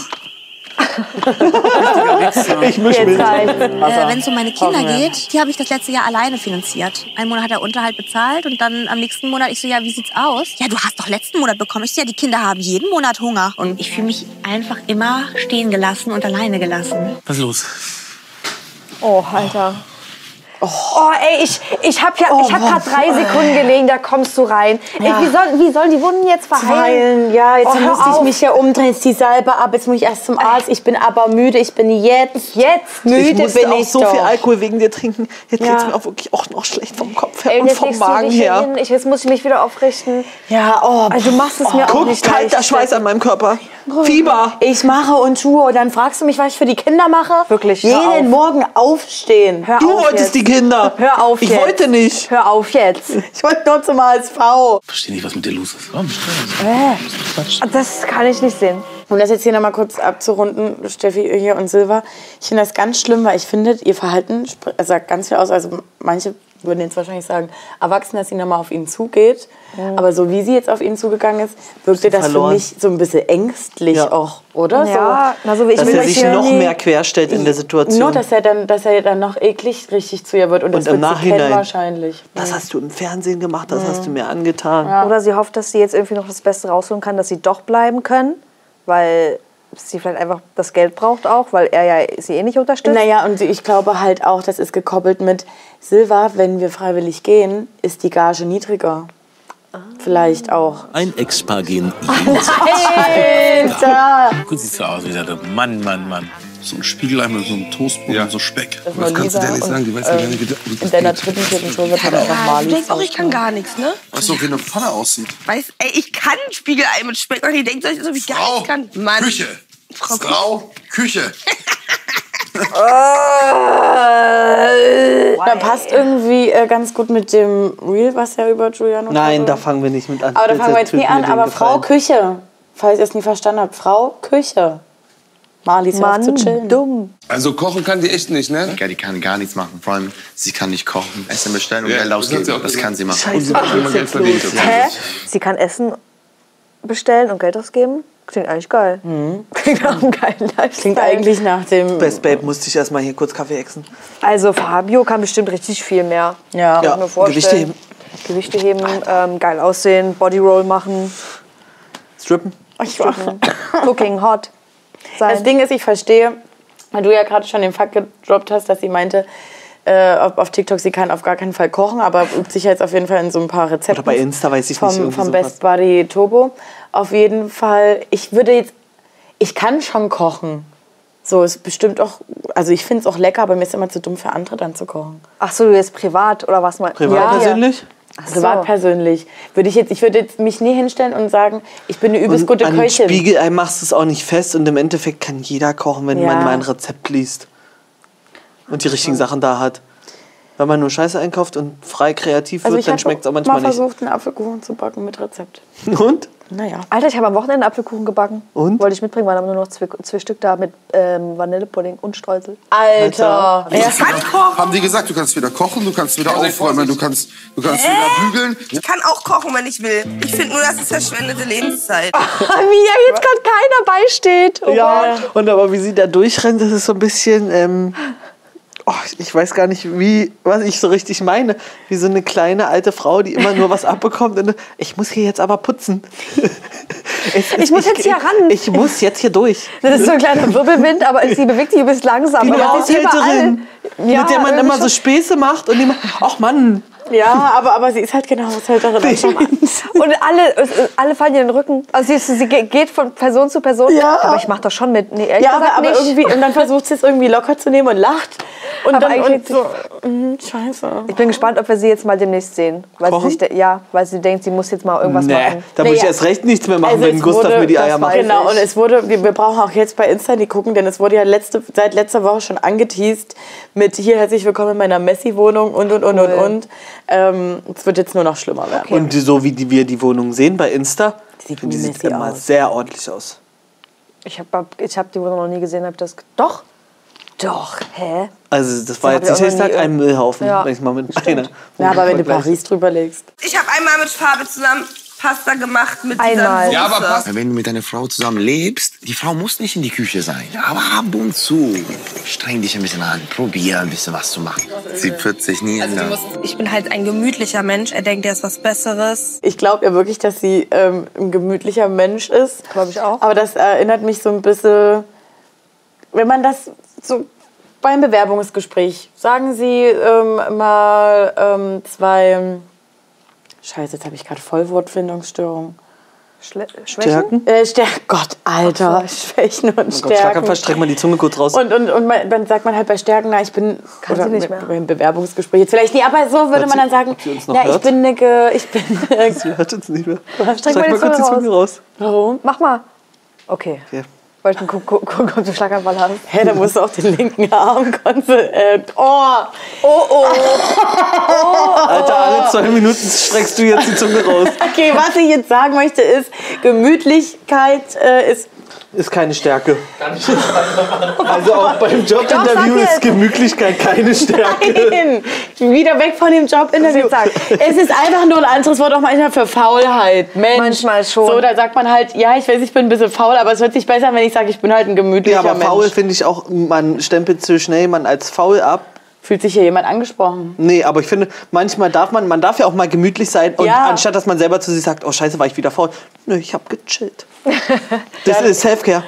Ich misch Jetzt mit. reicht's. Äh, Wenn es um meine Kinder geht, die habe ich das letzte Jahr alleine finanziert. Einen Monat hat er Unterhalt bezahlt und dann am nächsten Monat ich so, ja, wie sieht's aus? Ja, du hast doch letzten Monat bekommen. Ich so, ja, die Kinder haben jeden Monat Hunger. Und ich fühle mich einfach immer stehen gelassen und alleine gelassen. Was ist los? Oh, Alter. Oh, ey, ich, ich habe ja, ich hab grad drei Sekunden gelegen, da kommst du rein. Ey, wie, soll, wie sollen die Wunden jetzt verheilen? Heilen, ja, jetzt Oh, musste ich mich ja umdrehen, jetzt die Salbe ab, jetzt muss ich erst zum Arzt. Ich bin aber müde, ich bin jetzt, Jetzt. müde Ich musste bin auch ich so doch. viel Alkohol wegen dir trinken. Jetzt Ja. geht's mir auch wirklich auch noch schlecht vom Kopf her Ey, und jetzt vom Magen her. hin. Ich, jetzt muss ich mich wieder aufrichten. Ja, oh, Also du machst es mir auch Guck, nicht kalter leicht. Schweiß an meinem Körper. Fieber. ich mache und tue und dann fragst du mich, was ich für die Kinder mache? Wirklich, Jeden auf. Morgen aufstehen. Hör Du auf wolltest jetzt. die Kinder. Hör auf Ich jetzt. wollte nicht. Hör auf jetzt. Ich wollte nur zum HSV. Verstehe nicht, was mit dir los ist. Warum Das kann ich nicht sehen. Um das jetzt hier nochmal kurz abzurunden, Steffi hier und Silva, ich finde das ganz schlimm, weil ich finde, ihr Verhalten äh, sagt ganz viel aus. Also manche würden jetzt wahrscheinlich sagen, erwachsen, dass sie nochmal auf ihn zugeht. Aber so wie sie jetzt auf ihn zugegangen ist, wirkte das verloren. für mich so ein bisschen ängstlich Ja. auch, oder? Ja, so. na, so wie ich Dass will er sich noch mehr querstellt in der Situation. Nur, dass er dann, dass er dann noch eklig richtig zu ihr wird und, das im wird sie kennen Nachhinein. wahrscheinlich. Das hast du im Fernsehen gemacht, das hast du mir angetan. Oder sie hofft, dass sie jetzt irgendwie noch das Beste rausholen kann, dass sie doch bleiben können, weil sie vielleicht einfach das Geld braucht auch, weil er ja sie eh nicht unterstützt. Naja, und ich glaube halt auch, das ist gekoppelt mit Silva, wenn wir freiwillig gehen, ist die Gage niedriger. Vielleicht auch. Ein Ex-Paar gehen Alter! Gut sieht so aus, wie gesagt, Mann, Mann, Mann. So ein Spiegelei mit so einem Toastbrot und so Speck. Das Was kannst du dir nicht sagen? Die und, weiß ja gar ähm, nicht, wie das- In deiner dritten, vierten Show wird dann einfach Ja, Mali. du denkst auch, ich kann gar nichts, ne? Weißt du, wie eine Pfanne aussieht? Weiß, ey, ich kann Spiegelei mit Speck. Und ihr denkt euch so, wie gar nichts kann. Mann. Küche. Frau Frau, Küche. Da passt irgendwie äh, ganz gut mit dem Reel, was ja über Giuliano Nein, da fangen wir nicht mit an. Aber da fangen wir jetzt nie an. Aber Frau. Küche, falls ihr es nie verstanden habt. Frau Küche. Marlies auf zu Mann, chillen. dumm. Also kochen kann die echt nicht, ne? Ja, die kann gar nichts machen. Vor allem, sie kann nicht kochen, Essen bestellen und Ja, Geld das ausgeben. Das gesagt. kann sie machen. Scheiße, verdient. Hä? Sie kann Essen bestellen und Geld ausgeben? Klingt eigentlich geil. Klingt auch ein geiler Lifestyle. Klingt eigentlich nach dem. Best Babe musste ich erstmal hier kurz Kaffee exen. Also Fabio kann bestimmt richtig viel mehr. Ja. Ja. Gewichte heben. Gewichte heben, ähm, geil aussehen, Bodyroll machen, Strippen. Ich war. Cooking hot sein. Das Ding ist, ich verstehe, weil du ja gerade schon den Fakt gedroppt hast, dass sie meinte, äh, auf, TikTok, sie kann auf gar keinen Fall kochen, aber übt sich jetzt auf jeden Fall in so ein paar Rezepten. Oder bei Insta weiß ich vom, nicht, Vom sowas. Best Buddy Turbo. Auf jeden Fall, ich würde jetzt Ich kann schon kochen. So ist bestimmt auch, also ich finde es auch lecker, aber mir ist immer zu dumm für andere dann zu kochen. Ach so, du jetzt privat oder was mal? Privat Ja. persönlich? Privat persönlich. Würde ich jetzt, ich würde jetzt mich nie hinstellen und sagen, ich bin eine übelst Und gute an Köchin. Spiegelei machst du es auch nicht fest und im Endeffekt kann jeder kochen, wenn Ja. man mal ein Rezept liest und die richtigen Sachen da hat. Wenn man nur Scheiße einkauft und frei kreativ Also wird, ich dann habe schmeckt es auch mal manchmal nicht. versucht, einen Apfelkuchen zu backen mit Rezept. Und? Naja. Alter, ich habe am Wochenende Apfelkuchen gebacken. Und? Wollte ich mitbringen, waren aber nur noch zwei, zwei Stück da mit ähm, Vanillepudding und Streusel. Alter. Ja. Haben die gesagt, du kannst wieder kochen, du kannst wieder aufräumen, du kannst, du kannst wieder bügeln. Ich kann auch kochen, wenn ich will. Ich finde nur, das ist verschwendete Lebenszeit. Wie ja jetzt gerade keiner beisteht. Oh Ja, Gott. und aber wie sie da durchrennt, das ist so ein bisschen. Ähm, oh, ich weiß gar nicht, wie, was ich so richtig meine. Wie so eine kleine alte Frau, die immer nur was abbekommt. Und, ich muss hier jetzt aber putzen. Es ist- Ich muss jetzt hier ran. Ich muss jetzt hier durch. Das ist so ein kleiner Wirbelwind, aber sie bewegt sich übelst langsam. Die ist Haushälterin, Ja, mit der man immer so. Späße macht und immer, ach Mann, Ja, aber, aber sie ist halt keine Haushälterin. Und alle, alle fallen ihr den Rücken. Also sie, sie ge- geht von Person zu Person. Ja. Aber ich mache das schon mit. Nee, Ja, aber, aber irgendwie, und dann versucht sie es irgendwie locker zu nehmen und lacht. Und Aber dann eigentlich und so, mhm, scheiße. Ich bin gespannt, ob wir sie jetzt mal demnächst sehen. Weil sie, sich de- ja, weil sie denkt, sie muss jetzt mal irgendwas nee, machen. da muss ich Naja. erst recht nichts mehr machen, Also wenn Gustav wurde- mir die Eier macht. Genau, und es wurde, wir, wir brauchen auch jetzt bei Insta die gucken, denn es wurde ja letzte, seit letzter Woche schon angeteased mit hier herzlich willkommen in meiner Messi-Wohnung und und und und Cool. und. Ähm, es wird jetzt nur noch schlimmer werden. Und die- so wie die, wir die Wohnung sehen bei Insta, Sieht die sieht immer aus. sehr ordentlich aus. Ich habe ich hab die Wohnung noch nie gesehen. Hab das Doch. Doch. Hä? Also das war jetzt ich nicht Tag ein Müllhaufen, Ja. wenn ich mal mit einer. Ja, aber wenn du Paris drüber legst. Ich habe einmal mit Farbe zusammen Pasta gemacht mit Einmal. Ja, aber passt. Wenn du mit deiner Frau zusammen lebst, die Frau muss nicht in die Küche sein. Aber ab und zu streng dich ein bisschen an. Probier ein bisschen was zu machen. Sie wird sich nie ändern. Ich bin halt ein gemütlicher Mensch. Er denkt, er ist was Besseres. Ich glaube ja wirklich, dass sie ähm, ein gemütlicher Mensch ist. Glaube ich auch. Aber das erinnert mich so ein bisschen, wenn man das so beim Bewerbungsgespräch, sagen Sie ähm, mal ähm, zwei, scheiße, jetzt habe ich gerade Vollwortfindungsstörung. Schle Schwächen? Stärken? Äh, Stärken, Gott, Alter, Schwächen und Oh Gott, Stärken. Schlaganfall, streck mal die Zunge kurz raus. Und, und, und man, dann sagt man halt bei Stärken, na, ich bin. Kann oder sie nicht mehr. Beim Bewerbungsgespräch jetzt vielleicht nicht, aber so würde Hört man sie- dann sagen, ob sie uns noch na, ich bin eine. Ge- Ich bin. Eine, Sie hört uns nicht mehr. Streck Streck mal die mal kurz die Zunge Zunge raus. warum? Mach mal. Okay. Okay. Wollten gu gu gucken, ob du Schlaganfall hast. Hä, da musst du auch den linken Arm konze äh, Oh! Oh, oh! Alter, alle zwei Minuten streckst du jetzt die Zunge raus. Okay, was ich jetzt sagen möchte ist, Gemütlichkeit äh, ist. Ist keine Stärke. Also auch beim Jobinterview ist. Gemütlichkeit keine Stärke. Nein! Wieder weg von dem Jobinterview. Ich Es ist einfach nur ein anderes Wort auch manchmal für Faulheit. Mensch. Manchmal schon. So, da sagt man halt, ja, ich weiß, ich bin ein bisschen faul, aber es hört sich besser an, wenn ich sage, ich bin halt ein gemütlicher Ja, aber Mensch. faul finde ich auch, man stempelt zu schnell man als faul ab. Fühlt sich hier jemand angesprochen? Nee, aber ich finde, manchmal darf man, man darf ja auch mal gemütlich sein und Ja. anstatt dass man selber zu sich sagt, oh scheiße, war ich wieder faul. Nö, ich hab gechillt. Das ist Selfcare.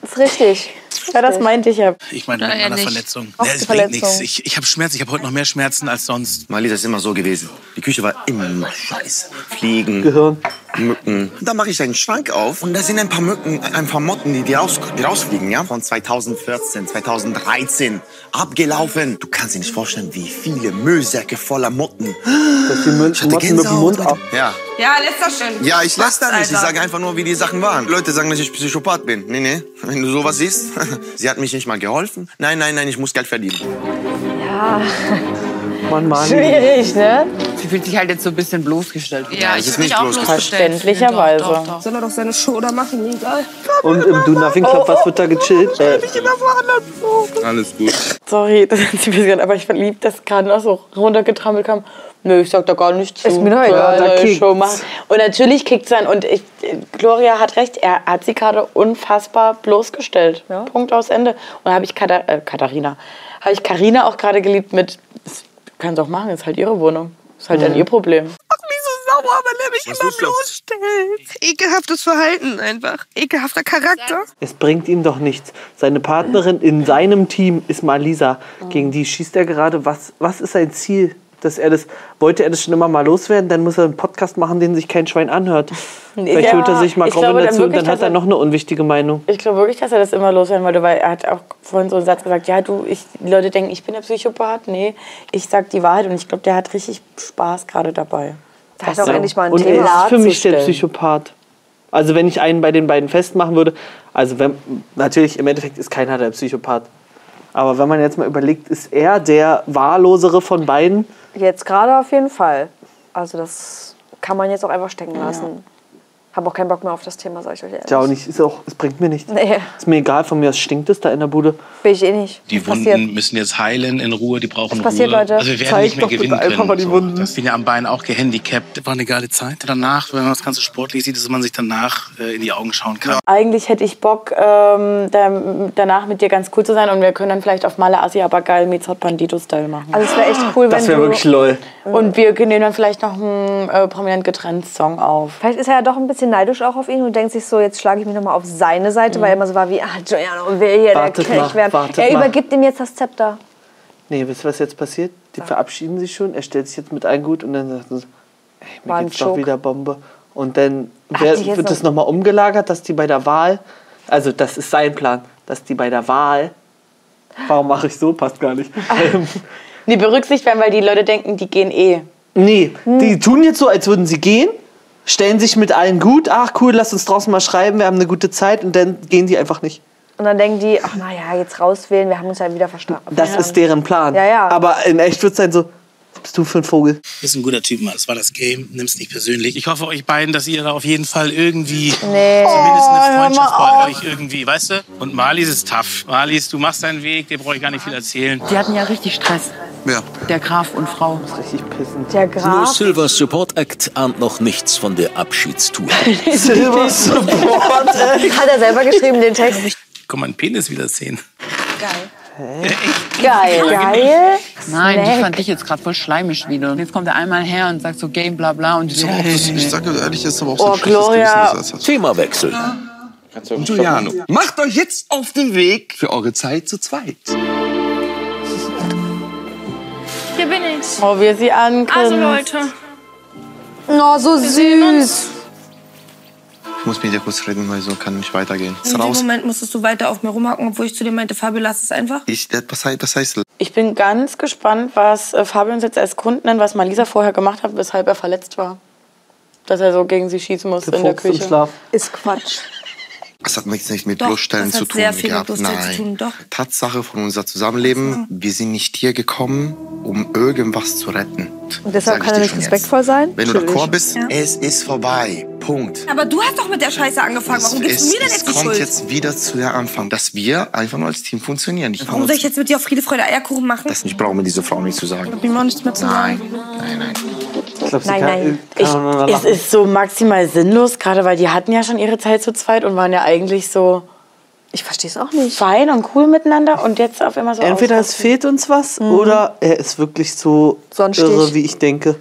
Das ist richtig. Ja, das meinte ich ja. Ich meine, Ja, mit meiner. Verletzung. Die es bringt Verletzung. nichts. Ich, ich habe Schmerzen. Ich habe heute noch mehr Schmerzen als sonst. Marlisa ist immer so gewesen. Die Küche war immer scheiße. Fliegen, Gehirn. Mücken. Und dann mache ich einen Schrank auf und da sind ein paar Mücken, ein paar Motten, die, die, raus, die rausfliegen, ja? Von 2014, 2013. Abgelaufen. Du kannst dir nicht vorstellen, wie viele Müllsäcke voller Motten. Dass die Mün- Ich hatte Motten mit dem Mund Gänsehaut. ab. Ja. Ja, lässt das schön. Ja, ich lass da nicht. Ich sage einfach nur, wie die Sachen waren. Leute sagen, dass ich Psychopath bin. Nee, nee. Wenn du sowas siehst, sie hat mich nicht mal geholfen. Nein, nein, nein, ich muss Geld verdienen. Ja, Mann, Mann. schwierig, ne? Sie fühlt sich halt jetzt so ein bisschen bloßgestellt. Ja, es ich bin nicht mich auch bloß bloßgestellt. Verständlicherweise. Doch, doch, doch. Soll er doch seine Show da machen, egal. Und im Do Nothing Club, was wird da gechillt? Äh, Alles gut. Sorry, das ist ein bisschen, aber ich fand lieb, dass gerade noch so runtergetrampelt kam. Nö, ich sag da gar nichts zu. Ist mir doch egal, da kickt's. Show machen. Und natürlich kickt's dann. Und ich, Gloria hat recht, er hat sie gerade unfassbar bloßgestellt. Punkt aus Ende. Und da habe ich Katha äh, Katharina, habe ich Karina auch gerade geliebt mit, das kann doch machen, ist halt ihre Wohnung. Ist halt dann ihr Problem. Wieso sauer, wenn er mich immer bloßstellt? Ekelhaftes Verhalten einfach. Ekelhafter Charakter. es bringt ihm doch nichts. Seine Partnerin in seinem Team ist Malisa. Gegen die schießt er gerade. Was, was ist sein Ziel? Dass er das, wollte er das schon immer mal loswerden, dann muss er einen Podcast machen, den sich kein Schwein anhört. Nee, Vielleicht ja, holt er sich mal glaube Robin dann dazu und wirklich, dann hat dass er er- noch eine unwichtige Meinung. Ich glaube wirklich, dass er das immer loswerden wollte, weil er hat auch vorhin so einen Satz gesagt, ja, du, ich, die Leute denken, ich bin der Psychopath. Nee, ich sag die Wahrheit und ich glaube, der hat richtig Spaß gerade dabei. Da hat auch endlich mal ein Und er Thema. ist für mich der. Psychopath. Also wenn ich einen bei den beiden festmachen würde, also wenn, natürlich im Endeffekt ist keiner der Psychopath. Aber wenn man jetzt mal überlegt, ist er der wahllosere von beiden? Jetzt gerade auf jeden Fall. Also das kann man jetzt auch einfach stecken lassen. Habe auch keinen Bock mehr auf das Thema, sag ich euch ehrlich. Ja auch nicht, ist auch, es bringt mir nichts. Nee, Ist mir egal, von mir aus stinkt es da in der Bude. Bin ich eh nicht. Die Wunden passiert? müssen jetzt heilen in Ruhe, die brauchen Was passiert, Ruhe. Leute? Also wir werden Zeig nicht mehr gewinnen einfach können. mal die so. Wunden. Das bin ja am Bein auch gehandicapt. War eine geile Zeit. Danach, wenn man das Ganze sportlich sieht, dass man sich danach äh, in die Augen schauen kann. Eigentlich hätte ich Bock, ähm, da, danach mit dir ganz cool zu sein und wir können dann vielleicht auf Malle Assi aber geil Meets Hot Bandito-Style machen. Also es wäre echt cool, Das wenn wäre du... wirklich lol. Und wir nehmen dann vielleicht noch einen äh, prominent getrennt Song auf. Vielleicht ist er ja doch ein bisschen neidisch auch auf ihn und denkt sich so, jetzt schlage ich mich nochmal auf seine Seite, weil er immer so war wie, ah, Giuliano will hier Wartet der Kelch mal, werden. Wartet Er mal. übergibt ihm jetzt das Zepter. Nee, wisst ihr, was jetzt passiert? Die verabschieden sich schon, er stellt sich jetzt mit allen gut und dann sagt er so, ey, War mir ein geht's doch wieder Bombe. Und dann wer, wird noch- das nochmal umgelagert, dass die bei der Wahl, also das ist sein Plan, dass die bei der Wahl, warum mache ich so, passt gar nicht. Ähm, Die berücksichtigt werden, weil die Leute denken, die gehen eh. nee, die tun jetzt so, als würden sie gehen, stellen sich mit allen gut, ach cool, lass uns draußen mal schreiben, wir haben eine gute Zeit und dann gehen die einfach nicht. Und dann denken die, ach naja, jetzt rauswählen, wir haben uns ja wieder verstanden. Das ist deren Plan. Ja, ja. Aber in echt wird es sein so, was bist du für ein Vogel? Bist ein guter Typ, Mann. Das war das Game. Nimm's nicht persönlich. Ich hoffe euch beiden, dass ihr da auf jeden Fall irgendwie Nee. zumindest Oh, eine Freundschaft bei euch irgendwie, weißt du? Und Marlies ist tough. Marlies, du machst deinen Weg, dir brauche ich gar nicht viel erzählen. Die hatten ja richtig Stress. Ja. Der Graf und Frau. Richtig pissend. Der Nur Graf. Silvers Support Act ahnt noch nichts von der Abschiedstour. Silver Support, ey. Hat er selber geschrieben, den Text. Komm, meinen Penis wieder sehen. Geil. Geil. Nein, die Snack. fand ich jetzt gerade voll schleimig wieder. Und jetzt kommt er einmal her und sagt so Game, bla bla. Und die so, Ich sage ehrlich, ist aber auch so Oh, ein schlechtes Gloria. Das. Themawechsel. Giuliano, macht euch jetzt auf den Weg für eure Zeit zu zweit. Hier bin ich. Oh, wir sie angrinsen. Also Leute, Oh, so süß. Ich muss mit dir kurz reden, weil so kann nicht weitergehen. In dem. Moment musstest du weiter auf mir rumhacken, obwohl ich zu dir meinte, Fabio, lass es einfach. Ich, das, heißt, das heißt, Ich bin ganz gespannt, was äh, Fabio uns jetzt als Grund nennt, was Malisa vorher gemacht hat, weshalb er verletzt war. Dass er so gegen sie schießen musste in der Fuchs im Küche. Schlaf. Ist Quatsch. das hat nichts nicht mit Doch, Bloßstellen zu tun sehr viel mit gehabt. Bloßstellen Nein. zu tun, doch. Tatsache von unser Zusammenleben, wir sind nicht hier gekommen, um irgendwas zu retten. Und deshalb kann er nicht schon jetzt. respektvoll sein? Wenn du Natürlich. d'accord bist, es ist vorbei. Punkt. Aber du hast doch mit der Scheiße angefangen. Warum gibst es, du mir denn es jetzt die kommt Schuld? jetzt wieder zu der Anfang, dass wir einfach nur als Team funktionieren. Ich, Warum soll ich jetzt mit dir auf Friede, Freude, Eierkuchen machen? das ich brauche mir diese Frau nicht zu sagen. Ich auch nichts mehr zu Nein, sagen. nein, nein. Ich glaube, sie Nein, kann, nein. kann Ich, es ist so maximal sinnlos, gerade weil die hatten ja schon ihre Zeit zu zweit und waren ja eigentlich so Ich verstehe es auch nicht. fein und cool miteinander und jetzt auf einmal so Entweder es fehlt uns was oder er ist wirklich so So ein Stich. irre, wie ich denke.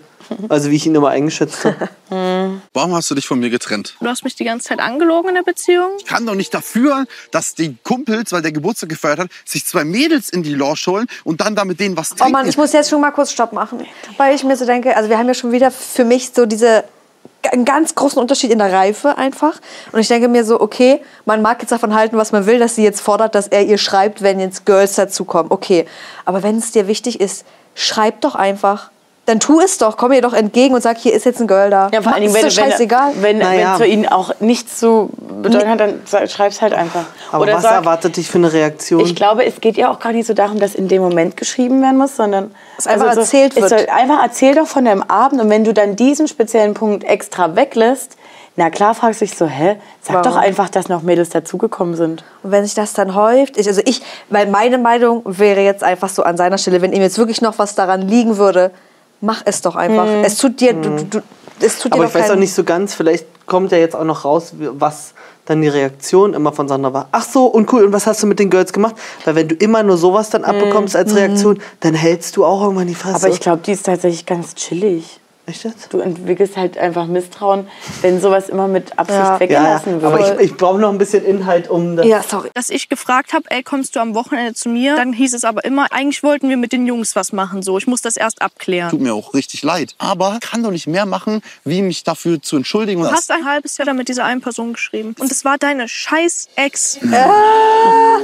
Also wie ich ihn immer eingeschätzt habe. Warum hast du dich von mir getrennt? Du hast mich die ganze Zeit angelogen in der Beziehung. Ich kann doch nicht dafür, dass die Kumpels, weil der Geburtstag gefeiert hat, sich zwei Mädels in die Lounge holen und dann da mit denen was Oh trinken. Mann, ich muss jetzt schon mal kurz Stopp machen. Weil ich mir so denke, also wir haben ja schon wieder für mich so diese einen ganz großen Unterschied in der Reife einfach. Und ich denke mir so, okay, man mag jetzt davon halten, was man will, dass sie jetzt fordert, dass er ihr schreibt, wenn jetzt Girls dazukommen. Okay, aber wenn es dir wichtig ist, schreib doch einfach. Dann tu es doch, komm ihr doch entgegen und sag, hier ist jetzt ein Girl da. Ja, vor allen Dingen, wenn, doch wenn, scheißegal. wenn, Naja. wenn es für ihn auch nichts zu bedeuten hat, dann sa- schreib's halt einfach. Aber Oder was sag, erwartet dich für eine Reaktion? ich glaube, es geht ja auch gar nicht so darum, dass in dem Moment geschrieben werden muss, sondern Es einfach so, erzählt es wird. Soll einfach erzähl doch von deinem Abend und wenn du dann diesen speziellen Punkt extra weglässt, na klar fragst du dich so, hä, sag Warum? doch einfach, dass noch Mädels dazugekommen sind. Und wenn sich das dann häuft, ich, also ich, weil meine Meinung wäre jetzt einfach so an seiner Stelle, wenn ihm jetzt wirklich noch was daran liegen würde, mach es doch einfach. Mhm. Es tut dir, du, du, du, es tut dir Aber doch ich weiß auch nicht so ganz, vielleicht kommt ja jetzt auch noch raus, was dann die Reaktion immer von Sandra war. Ach so, und cool, und was hast du mit den Girls gemacht? Weil wenn du immer nur sowas dann abbekommst als Reaktion, dann hältst du auch irgendwann die Fresse. Aber ich glaube, die ist tatsächlich ganz chillig. Echt jetzt? Du entwickelst halt einfach Misstrauen, wenn sowas immer mit Absicht Ja. Ja, ja. weggelassen wird. Aber ich, ich brauche noch ein bisschen Inhalt, um das. Ja, sorry. Dass ich gefragt habe, ey, kommst du am Wochenende zu mir? Dann hieß es aber immer, eigentlich wollten wir mit den Jungs was machen. So, ich muss das erst abklären. Tut mir auch richtig leid. Aber kann doch nicht mehr machen, wie mich dafür zu entschuldigen. Du hast ein halbes Jahr mit dieser einen Person geschrieben. Und es war deine scheiß Ex.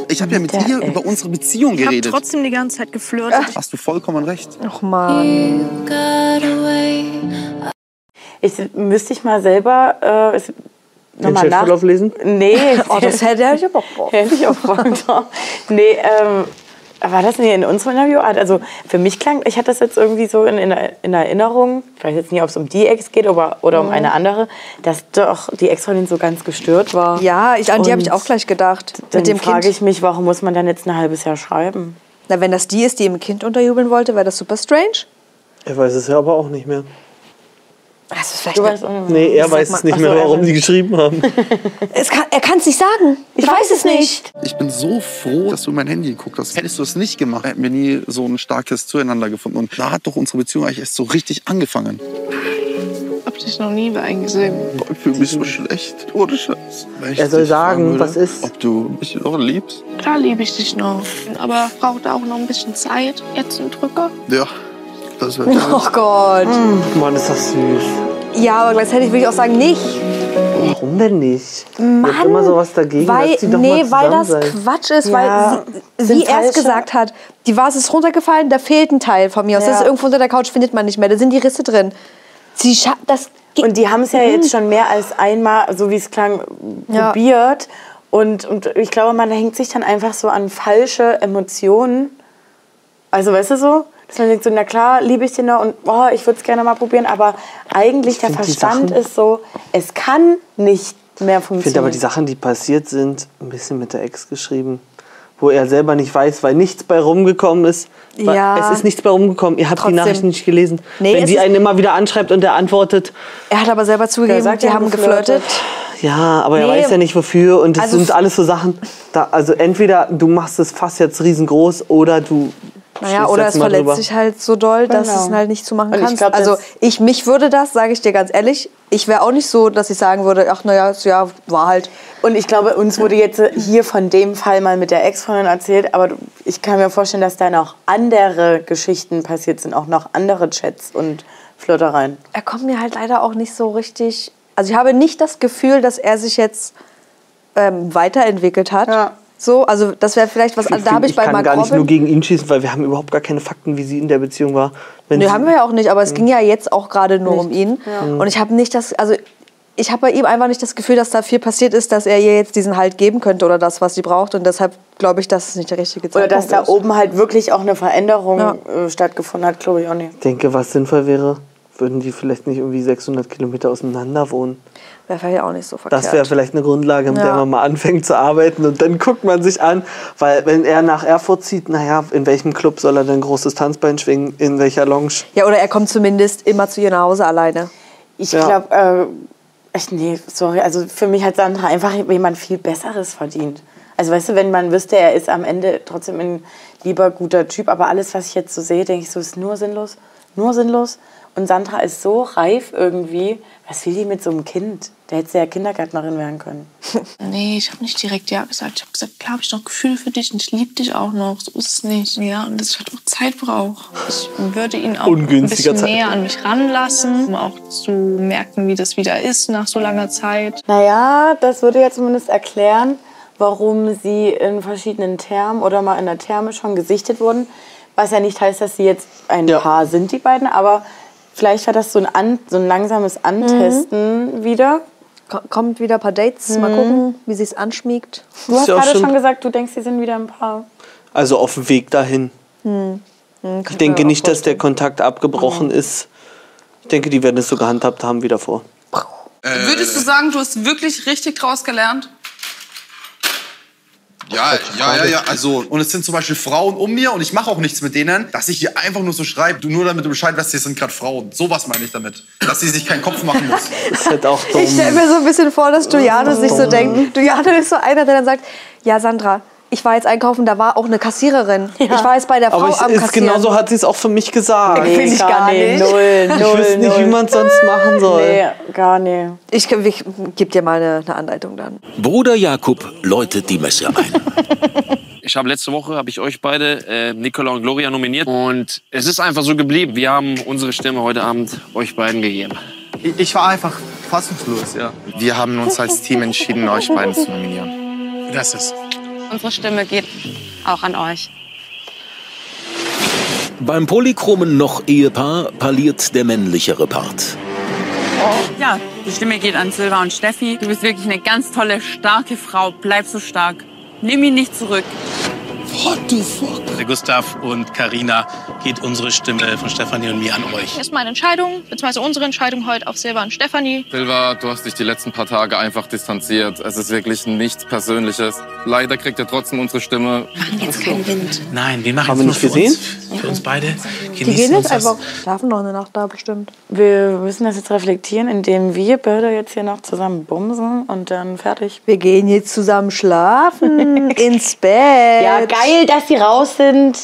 ich habe ja mit ihr über unsere Beziehung Ich habe geredet. trotzdem die ganze Zeit geflirtet. Hast du vollkommen recht. Och man. Ich müsste ich mal selber äh, nochmal nach. Chatverlauf lesen? Nee, Oh, das hätte hätte ich ja Bock. Hätte ich auch Bock drauf. Nee, ähm, war das nicht in unserem Interview? Also für mich klang, ich hatte das jetzt irgendwie so in, in, in Erinnerung, ich weiß jetzt nicht, ob es um die Ex geht oder, oder um Mhm. eine andere, dass doch die Ex-Freundin so ganz gestört war. Ja, ich, an die habe ich auch gleich gedacht. Dann Mit dem frage ich mich, warum muss man dann jetzt ein halbes Jahr schreiben? Na, wenn das die ist, die ihm ein Kind unterjubeln wollte, wäre das super strange. Er weiß es ja aber auch nicht mehr. Das ist vielleicht Du weißt auch nicht. Nee, er weiß es nicht mehr, so, warum er- die geschrieben haben. es kann, er kann es nicht sagen. Ich, weiß es nicht. Ich bin so froh, dass du in mein Handy geguckt hast. Hättest du es nicht gemacht, hätten wir nie so ein starkes Zueinander gefunden. Und da hat doch unsere Beziehung eigentlich erst so richtig angefangen. Hab dich noch nie bei einem gesehen. Ich fühle mich so schlecht. Ohne Scheiß. Ich Er soll sagen, würde, was ist. Ob du mich noch liebst? Klar liebe ich dich noch. Aber braucht auch noch ein bisschen Zeit. Jetzt ein Drücker. Ja, das wäre Oh Gott. Mann, ist das süß. Ja, aber gleichzeitig würde ich auch sagen, nicht. Warum denn nicht? Mann, Ihr habt immer so was dagegen, weil, dass die doch nee, mal weil das seid. Quatsch ist, Ja, weil sie, wie er es gesagt hat, die Vase ist runtergefallen, da fehlt ein Teil von mir aus. Das Ja. ist irgendwo unter der Couch, findet man nicht mehr. Da sind die Risse drin. Sie das Und die haben es ja jetzt schon mehr als einmal, so wie es klang, Ja. probiert. Und, und ich glaube, man hängt sich dann einfach so an falsche Emotionen. Also, weißt du so? Dass man denkt so, na klar, liebe ich den noch und oh, ich würde es gerne mal probieren. Aber eigentlich der find die Verstand ist so, es kann nicht mehr Ich finde funktionieren. aber die Sachen, die passiert sind, ein bisschen mit der Ex geschrieben. Wo er selber nicht weiß, weil nichts bei rumgekommen ist. Ja. Es ist nichts bei rumgekommen. Ihr habt Trotzdem. die Nachrichten nicht gelesen. Nee, Wenn ist- einen immer wieder anschreibt und er antwortet, er hat aber selber zugegeben, sagt, die er haben geflirtet. ja, aber er Nee. weiß ja nicht wofür. Und das Also sind alles so Sachen. Da, also entweder du machst das Fass jetzt riesengroß oder du. Naja, oder es verletzt drüber. sich halt so doll, dass Genau. es halt nicht zu machen Und ich kannst. glaub, also ich, mich würde das, sage ich dir ganz ehrlich, ich wäre auch nicht so, dass ich sagen würde, ach naja, ja, war halt. Und ich glaube, uns wurde jetzt hier von dem Fall mal mit der Ex-Freundin erzählt, aber ich kann mir vorstellen, dass da noch andere Geschichten passiert sind, auch noch andere Chats und Flirtereien. Er kommt mir halt leider auch nicht so richtig. Also ich habe nicht das Gefühl, dass er sich jetzt ähm, weiterentwickelt hat. Ja. So, also das wäre vielleicht was. Ich, da habe ich ich bei kann Mark gar nicht nur Robin. gegen ihn schießen, weil wir haben überhaupt gar keine Fakten, wie sie in der Beziehung war. Wenn Nee, haben wir ja auch nicht, aber es ging ja jetzt auch gerade nur um ihn. Mhm. Und ich habe nicht das, also ich habe bei ihm einfach nicht das Gefühl, dass da viel passiert ist, dass er ihr jetzt diesen Halt geben könnte oder das, was sie braucht. Und deshalb glaube ich, dass es nicht der richtige Oder Zeitpunkt dass da ist. oben halt wirklich auch eine Veränderung Ja. äh, stattgefunden hat, glaube ich auch nicht. Ich denke, was sinnvoll wäre, würden die vielleicht nicht irgendwie 600 Kilometer auseinander wohnen. Wäre vielleicht auch nicht so verkehrt. Das wäre vielleicht eine Grundlage, mit Ja. der man mal anfängt zu arbeiten und dann guckt man sich an, weil wenn er nach Erfurt zieht, naja, in welchem Club soll er denn großes Tanzbein schwingen, in welcher Lounge? ja, oder er kommt zumindest immer zu ihr nach Hause alleine. Ich Ja. glaube, äh, echt, nee, sorry, also für mich hat Sandra einfach jemand viel Besseres verdient. Also weißt du, wenn man wüsste, er ist am Ende trotzdem ein lieber, guter Typ, aber alles, was ich jetzt so sehe, denke ich so, ist nur sinnlos, nur sinnlos. Und Sandra ist so reif irgendwie. Was will die mit so einem Kind? Der hätte ja Kindergärtnerin werden können. Nee, ich habe nicht direkt Ja gesagt. Ich habe gesagt, klar habe ich noch Gefühl für dich und ich liebe dich auch noch. So ist es nicht. Ja, und dass ich halt auch Zeit brauche. Ich würde ihn auch ein bisschen Zeit. näher an mich ranlassen, um auch zu merken, wie das wieder ist nach so langer Zeit. Naja, das würde ja zumindest erklären, warum sie in verschiedenen Thermen oder mal in der Therme schon gesichtet wurden. Was ja nicht heißt, dass sie jetzt ein Paar sind, die beiden, aber vielleicht war das so ein, An so ein langsames Antesten wieder. Ko- Kommt wieder ein paar Dates, mal Mhm. gucken, wie sie es anschmiegt. Du hast ja gerade schon- gesagt, du denkst, sie sind wieder ein Paar. Also auf dem Weg dahin. Hm. Ich denke nicht, dass der Kontakt abgebrochen ist. Ich denke, die werden es so gehandhabt haben wie davor. Würdest du sagen, du hast wirklich richtig draus gelernt? Ja, ja, ja, ja. Also, und es sind zum Beispiel Frauen um mir und ich mache auch nichts mit denen, dass ich dir einfach nur so schreibe, du nur damit du Bescheid weißt, hier sind gerade Frauen. Sowas meine ich damit. Dass sie sich keinen Kopf machen muss. Das ist halt auch dumm. Ich stelle mir so ein bisschen vor, dass Juliane sich so denkt. Juliane ist so einer, der dann sagt, ja Sandra, ich war jetzt einkaufen, da war auch eine Kassiererin. Ich war jetzt bei der Frau Aber ich, am ist, Kassieren. genauso hat sie es auch für mich gesagt. Nee, Finde ich gar nicht. Null, Ich null, wüsste nicht, wie man es sonst machen soll. Nee, gar nicht. Ich, ich gebe dir mal eine, eine Anleitung dann. Bruder Jakob läutet die Messe ein. Ich habe letzte Woche habe ich euch beide, äh, Nicola und Gloria, nominiert und es ist einfach so geblieben. Wir haben unsere Stimme heute Abend euch beiden gegeben. Ich, ich war einfach fassungslos, ja. Wir haben uns als Team entschieden, euch beiden zu nominieren. Das ist. Unsere Stimme geht auch an euch. Beim polychromen Noch-Ehepaar parliert der männlichere Part. Ja, die Stimme geht an Silva und Steffi. Du bist wirklich eine ganz tolle, starke Frau. Bleib so stark. Nimm ihn nicht zurück. What the fuck? Der Gustav und Karina geht unsere Stimme von Stefanie und mir an euch. ist meine Entscheidung, beziehungsweise unsere Entscheidung heute auf Silva und Stefanie. Silva, du hast dich die letzten paar Tage einfach distanziert. Es ist wirklich nichts Persönliches. Leider kriegt er trotzdem unsere Stimme. Jetzt kein Wind. Nein, wir machen Haben wir nur nicht für gesehen? uns. Für uns beide. Die Genießen gehen uns jetzt das. einfach, schlafen noch eine Nacht da bestimmt. Wir müssen das jetzt reflektieren, indem wir beide jetzt hier noch zusammen bumsen und dann fertig. Wir gehen jetzt zusammen schlafen, ins Bett. Ja, geil, dass sie raus sind.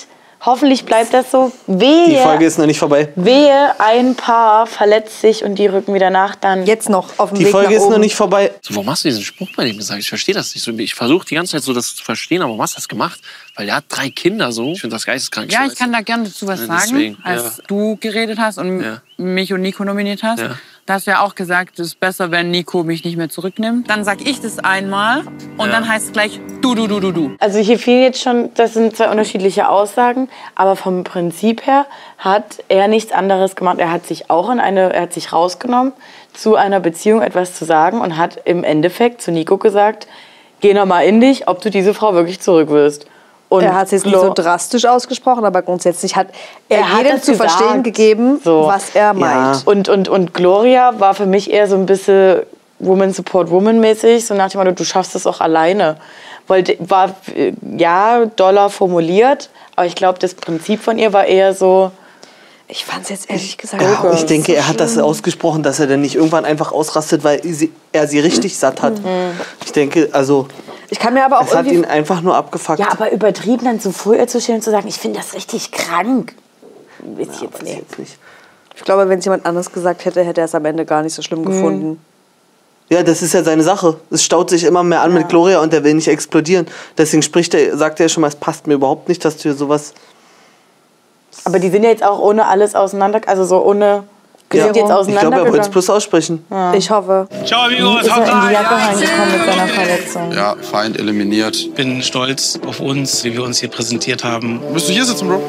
Hoffentlich bleibt das so. Wehe, Die Folge ist noch nicht vorbei. wehe, ein Paar verletzt sich und die rücken wieder nach. Dann Jetzt noch auf dem Die Weg Folge nach ist oben. noch nicht vorbei. So, warum hast du diesen Spruch bei dem gesagt? Ich verstehe das nicht so. Ich versuche die ganze Zeit so das zu verstehen, aber warum hast du das gemacht? Weil er hat drei Kinder so. Ich finde das geisteskrank. Ja, ich kann da gerne dazu was Ja, sagen. Als ja. du geredet hast und Ja. mich und Nico nominiert hast, Ja. Da hast du ja auch gesagt, es ist besser, wenn Nico mich nicht mehr zurücknimmt. Dann sag ich das einmal und Ja. dann heißt es gleich du, du, du, du, du. Also hier fiel jetzt schon, das sind zwei unterschiedliche Aussagen, aber vom Prinzip her hat er nichts anderes gemacht. Er hat sich auch in eine, er hat sich rausgenommen, zu einer Beziehung etwas zu sagen und hat im Endeffekt zu Nico gesagt, geh noch mal in dich, ob du diese Frau wirklich zurück willst. Und er hat es jetzt nicht so drastisch ausgesprochen, aber grundsätzlich hat er, Er hat jedem das zu verstehen gegeben, So. was er meint. Und, und, und Gloria war für mich eher so ein bisschen Woman Support Woman mäßig, so nach dem Motto, du schaffst es auch alleine. Wollte, war, ja, doller formuliert, aber ich glaube, das Prinzip von ihr war eher so... Ich fand es jetzt ehrlich gesagt Ja, ich denke, er hat das ausgesprochen, dass er dann nicht irgendwann einfach ausrastet, weil sie, er sie richtig satt hat. Ich denke, also. Ich kann mir aber auch Es hat ihn einfach nur abgefuckt. Ja, aber übertrieben dann zu früh zu stehen und zu sagen, ich finde das richtig krank. Weiß ich jetzt nicht. Ich glaube, wenn es jemand anders gesagt hätte, hätte er es am Ende gar nicht so schlimm gefunden. Ja, das ist ja seine Sache. Es staut sich immer mehr an mit Gloria und er will nicht explodieren. Deswegen spricht er, sagt er schon mal, es passt mir überhaupt nicht, dass du hier sowas. Aber die sind ja jetzt auch ohne alles auseinander, also so ohne... Die sind jetzt ich glaube, er wollte es auseinandergegangen. bloß aussprechen. Ich hoffe. Ciao, amigos. Ist er Haut in die rein. Jacke reingekommen mit seiner Verletzung. Ja, Feind eliminiert. Ich bin stolz auf uns, wie wir uns hier präsentiert haben. Müsst du hier sitzen, Bro?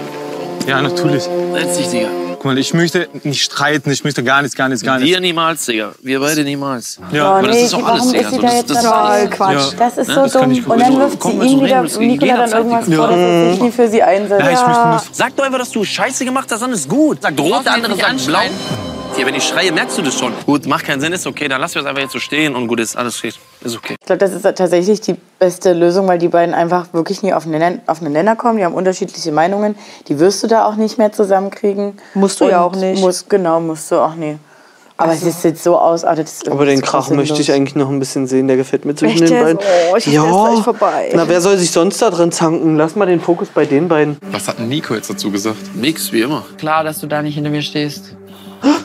Ja, natürlich. Setz dich, Digga. Guck mal, ich möchte nicht streiten, ich möchte gar nichts, gar nichts, gar nichts. Wir niemals, Digga. Wir beide niemals. Ja. aber das ist doch warum alles, Digga. ist sie da jetzt das, dabei? das, Quatsch. Das ist so das kann dumm. ich Und dann wirft sie Komm, ihm wir wieder, Nicola dann jederzeit, irgendwas vor, dass er sich nie für sie einsetzt. Sag doch einfach, dass du Scheiße gemacht hast, dann ist gut. Sag rot, der andere sagt blau. Hier, wenn ich schreie, merkst du das schon. Gut, macht keinen Sinn, ist okay, dann lassen wir es einfach jetzt so stehen und gut ist, alles steht. Ist okay. Ich glaube, das ist tatsächlich die beste Lösung, weil die beiden einfach wirklich nie auf einen, Nenner, auf einen Nenner kommen. Die haben unterschiedliche Meinungen. Die wirst du da auch nicht mehr zusammenkriegen. Musst du ja auch nicht. Muss, genau, musst du auch nie. Aber es ist jetzt so ausartet. es ist Aber den Krach sinnlos. möchte ich eigentlich noch ein bisschen sehen. Der gefällt mir zwischen Echt den beiden. Oh, ich ist gleich vorbei. Na, wer soll sich sonst da drin zanken? Lass mal den Fokus bei den beiden. Was hat Nico jetzt dazu gesagt? Nix, wie immer. Klar, dass du da nicht hinter mir stehst.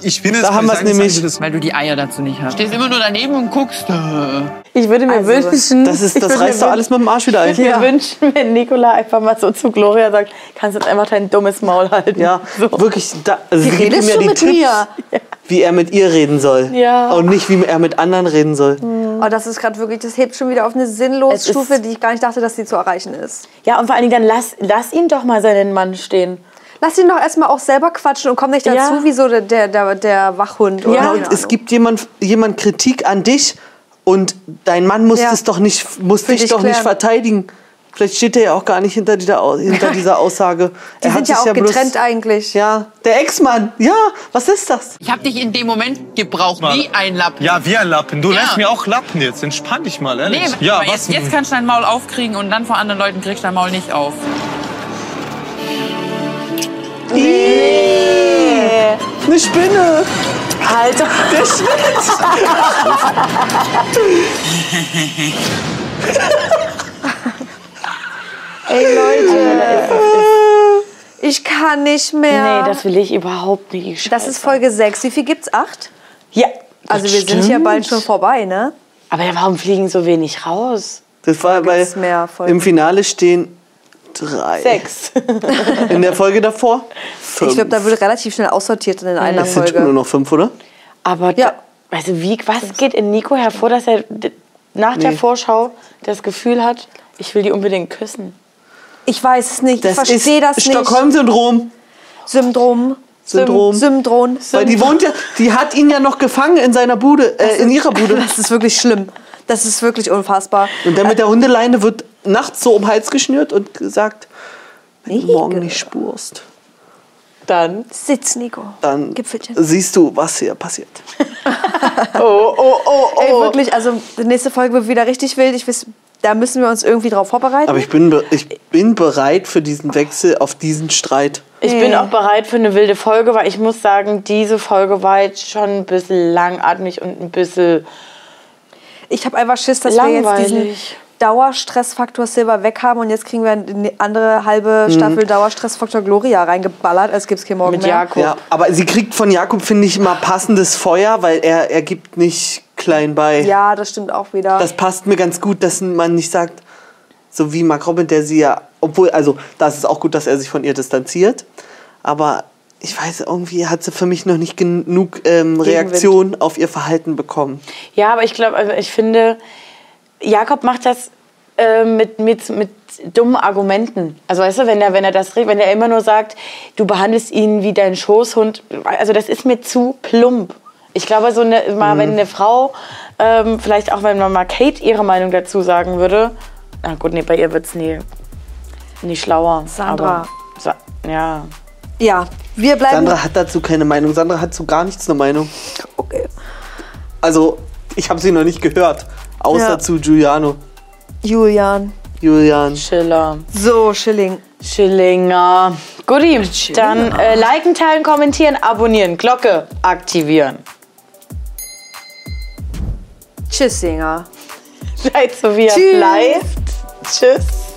Ich bin Da haben wir es nämlich. Weil du die Eier dazu nicht hast. Stehst immer nur daneben und guckst. Ich würde mir Also, wünschen. Das, ist, ich das würde reißt mir doch alles mit dem Arsch wieder ein. Ich würde mir wünschen, wenn Nicola einfach mal so zu Gloria sagt, kannst du jetzt einfach dein dummes Maul halten. Ja, wirklich. Da, also Wie redest ja du die mit Tipps, mir? wie er mit ihr reden soll. Ja. Und nicht, wie er mit anderen reden soll. Oh, das ist gerade wirklich, das hebt schon wieder auf eine sinnlose Es Stufe, die ich gar nicht dachte, dass sie zu erreichen ist. Ja, und vor allen Dingen dann lass, lass ihn doch mal seinen Mann stehen. Lass ihn doch erstmal auch selber quatschen und komm nicht dazu Ja. wie so der, der, der, der Wachhund. Oder Ja, und es gibt jemand, jemand Kritik an dich und dein Mann muss Ja. es doch nicht, muss Für dich dich doch nicht verteidigen. Vielleicht steht er ja auch gar nicht hinter dieser, hinter dieser Aussage. Die Er hat sind ja sich auch getrennt eigentlich. Ja, der Ex-Mann. Ja, was ist das? Ich hab dich in dem Moment gebraucht, wie ein Lappen. Ja, wie ein Lappen. Du Ja. lässt mir auch Lappen jetzt. Entspann dich mal, ehrlich. Nee, ja, jetzt, jetzt kannst du dein Maul aufkriegen und dann vor anderen Leuten kriegst du dein Maul nicht auf. Nee. Eine Spinne. Alter. Der schwitzt. Ey, Leute. Ich kann nicht mehr. Nee, das will ich überhaupt nicht. Das ist Folge 6. Wie viel gibt's? Acht? Ja. Also wir sind ja bald schon vorbei, ne? Aber warum fliegen so wenig raus? Das war, weil im Finale stehen drei. Sechs. In der Folge davor fünf. Ich glaube, da wird relativ schnell aussortiert in einer es sind Folge. nur noch fünf, oder? Aber ja. also wie, was geht in Nico hervor, dass er nach der Nee. Vorschau das Gefühl hat, ich will die unbedingt küssen? Ich weiß es nicht. Das ich verstehe ist das nicht. Stockholm-Syndrom. Syndrom. Syndrom. Syndrom. Weil die wohnt ja, die hat ihn ja noch gefangen in seiner Bude, äh, in ihrer Bude. Das ist wirklich schlimm. Das ist wirklich unfassbar. Und dann mit der Hundeleine wird nachts so um den Hals geschnürt und gesagt, wenn du morgen nicht spurst, Dann. Sitz, Nico. dann Gipfelchen. siehst du, was hier passiert. Oh, oh, oh, oh. Ey, wirklich, also die nächste Folge wird wieder richtig wild. Ich weiß, da müssen wir uns irgendwie drauf vorbereiten. Aber ich bin, be- ich bin bereit für diesen Wechsel auf diesen Streit. Ich bin auch bereit für eine wilde Folge, weil ich muss sagen, diese Folge war jetzt schon ein bisschen langatmig und ein bisschen Ich habe einfach Schiss, dass wir jetzt diesen langweilig. Dauerstressfaktor Silver weg haben und jetzt kriegen wir eine andere halbe Mhm. Staffel Dauerstressfaktor Gloria reingeballert, als gibt's kein Morgen Mit mehr. Jakob. Ja, aber sie kriegt von Jakob, finde ich, mal passendes Feuer, weil er, er gibt nicht klein bei. Ja, das stimmt auch wieder. Das passt mir ganz gut, dass man nicht sagt, so wie Mark Robin, der sie ja, obwohl, also das ist auch gut, dass er sich von ihr distanziert, aber ich weiß, irgendwie hat sie für mich noch nicht genug ähm, Reaktion auf ihr Verhalten bekommen. Ja, aber ich glaube, also ich finde, Jakob macht das äh, mit, mit, mit dummen Argumenten. Also weißt du, wenn er, wenn er das redet, wenn er immer nur sagt, du behandelst ihn wie dein Schoßhund, also das ist mir zu plump. Ich glaube, so eine, mal, Mhm. wenn eine Frau, ähm, vielleicht auch wenn man mal Kate ihre Meinung dazu sagen würde, na gut, nee, bei ihr wird's nie, nie schlauer. Sandra. Aber, ja. Ja, wir bleiben. Sandra hat dazu keine Meinung. Sandra hat zu gar nichts eine Meinung. Okay. Also, ich habe sie noch nicht gehört. Außer Ja. zu Giuliano. Julian. Julian. Schiller. So, Schilling. Schillinger. Guti, dann äh, liken, teilen, kommentieren, abonnieren, Glocke aktivieren. Tschüss, Singer. Seid so wie ihr Tschüss. bleibt. Tschüss.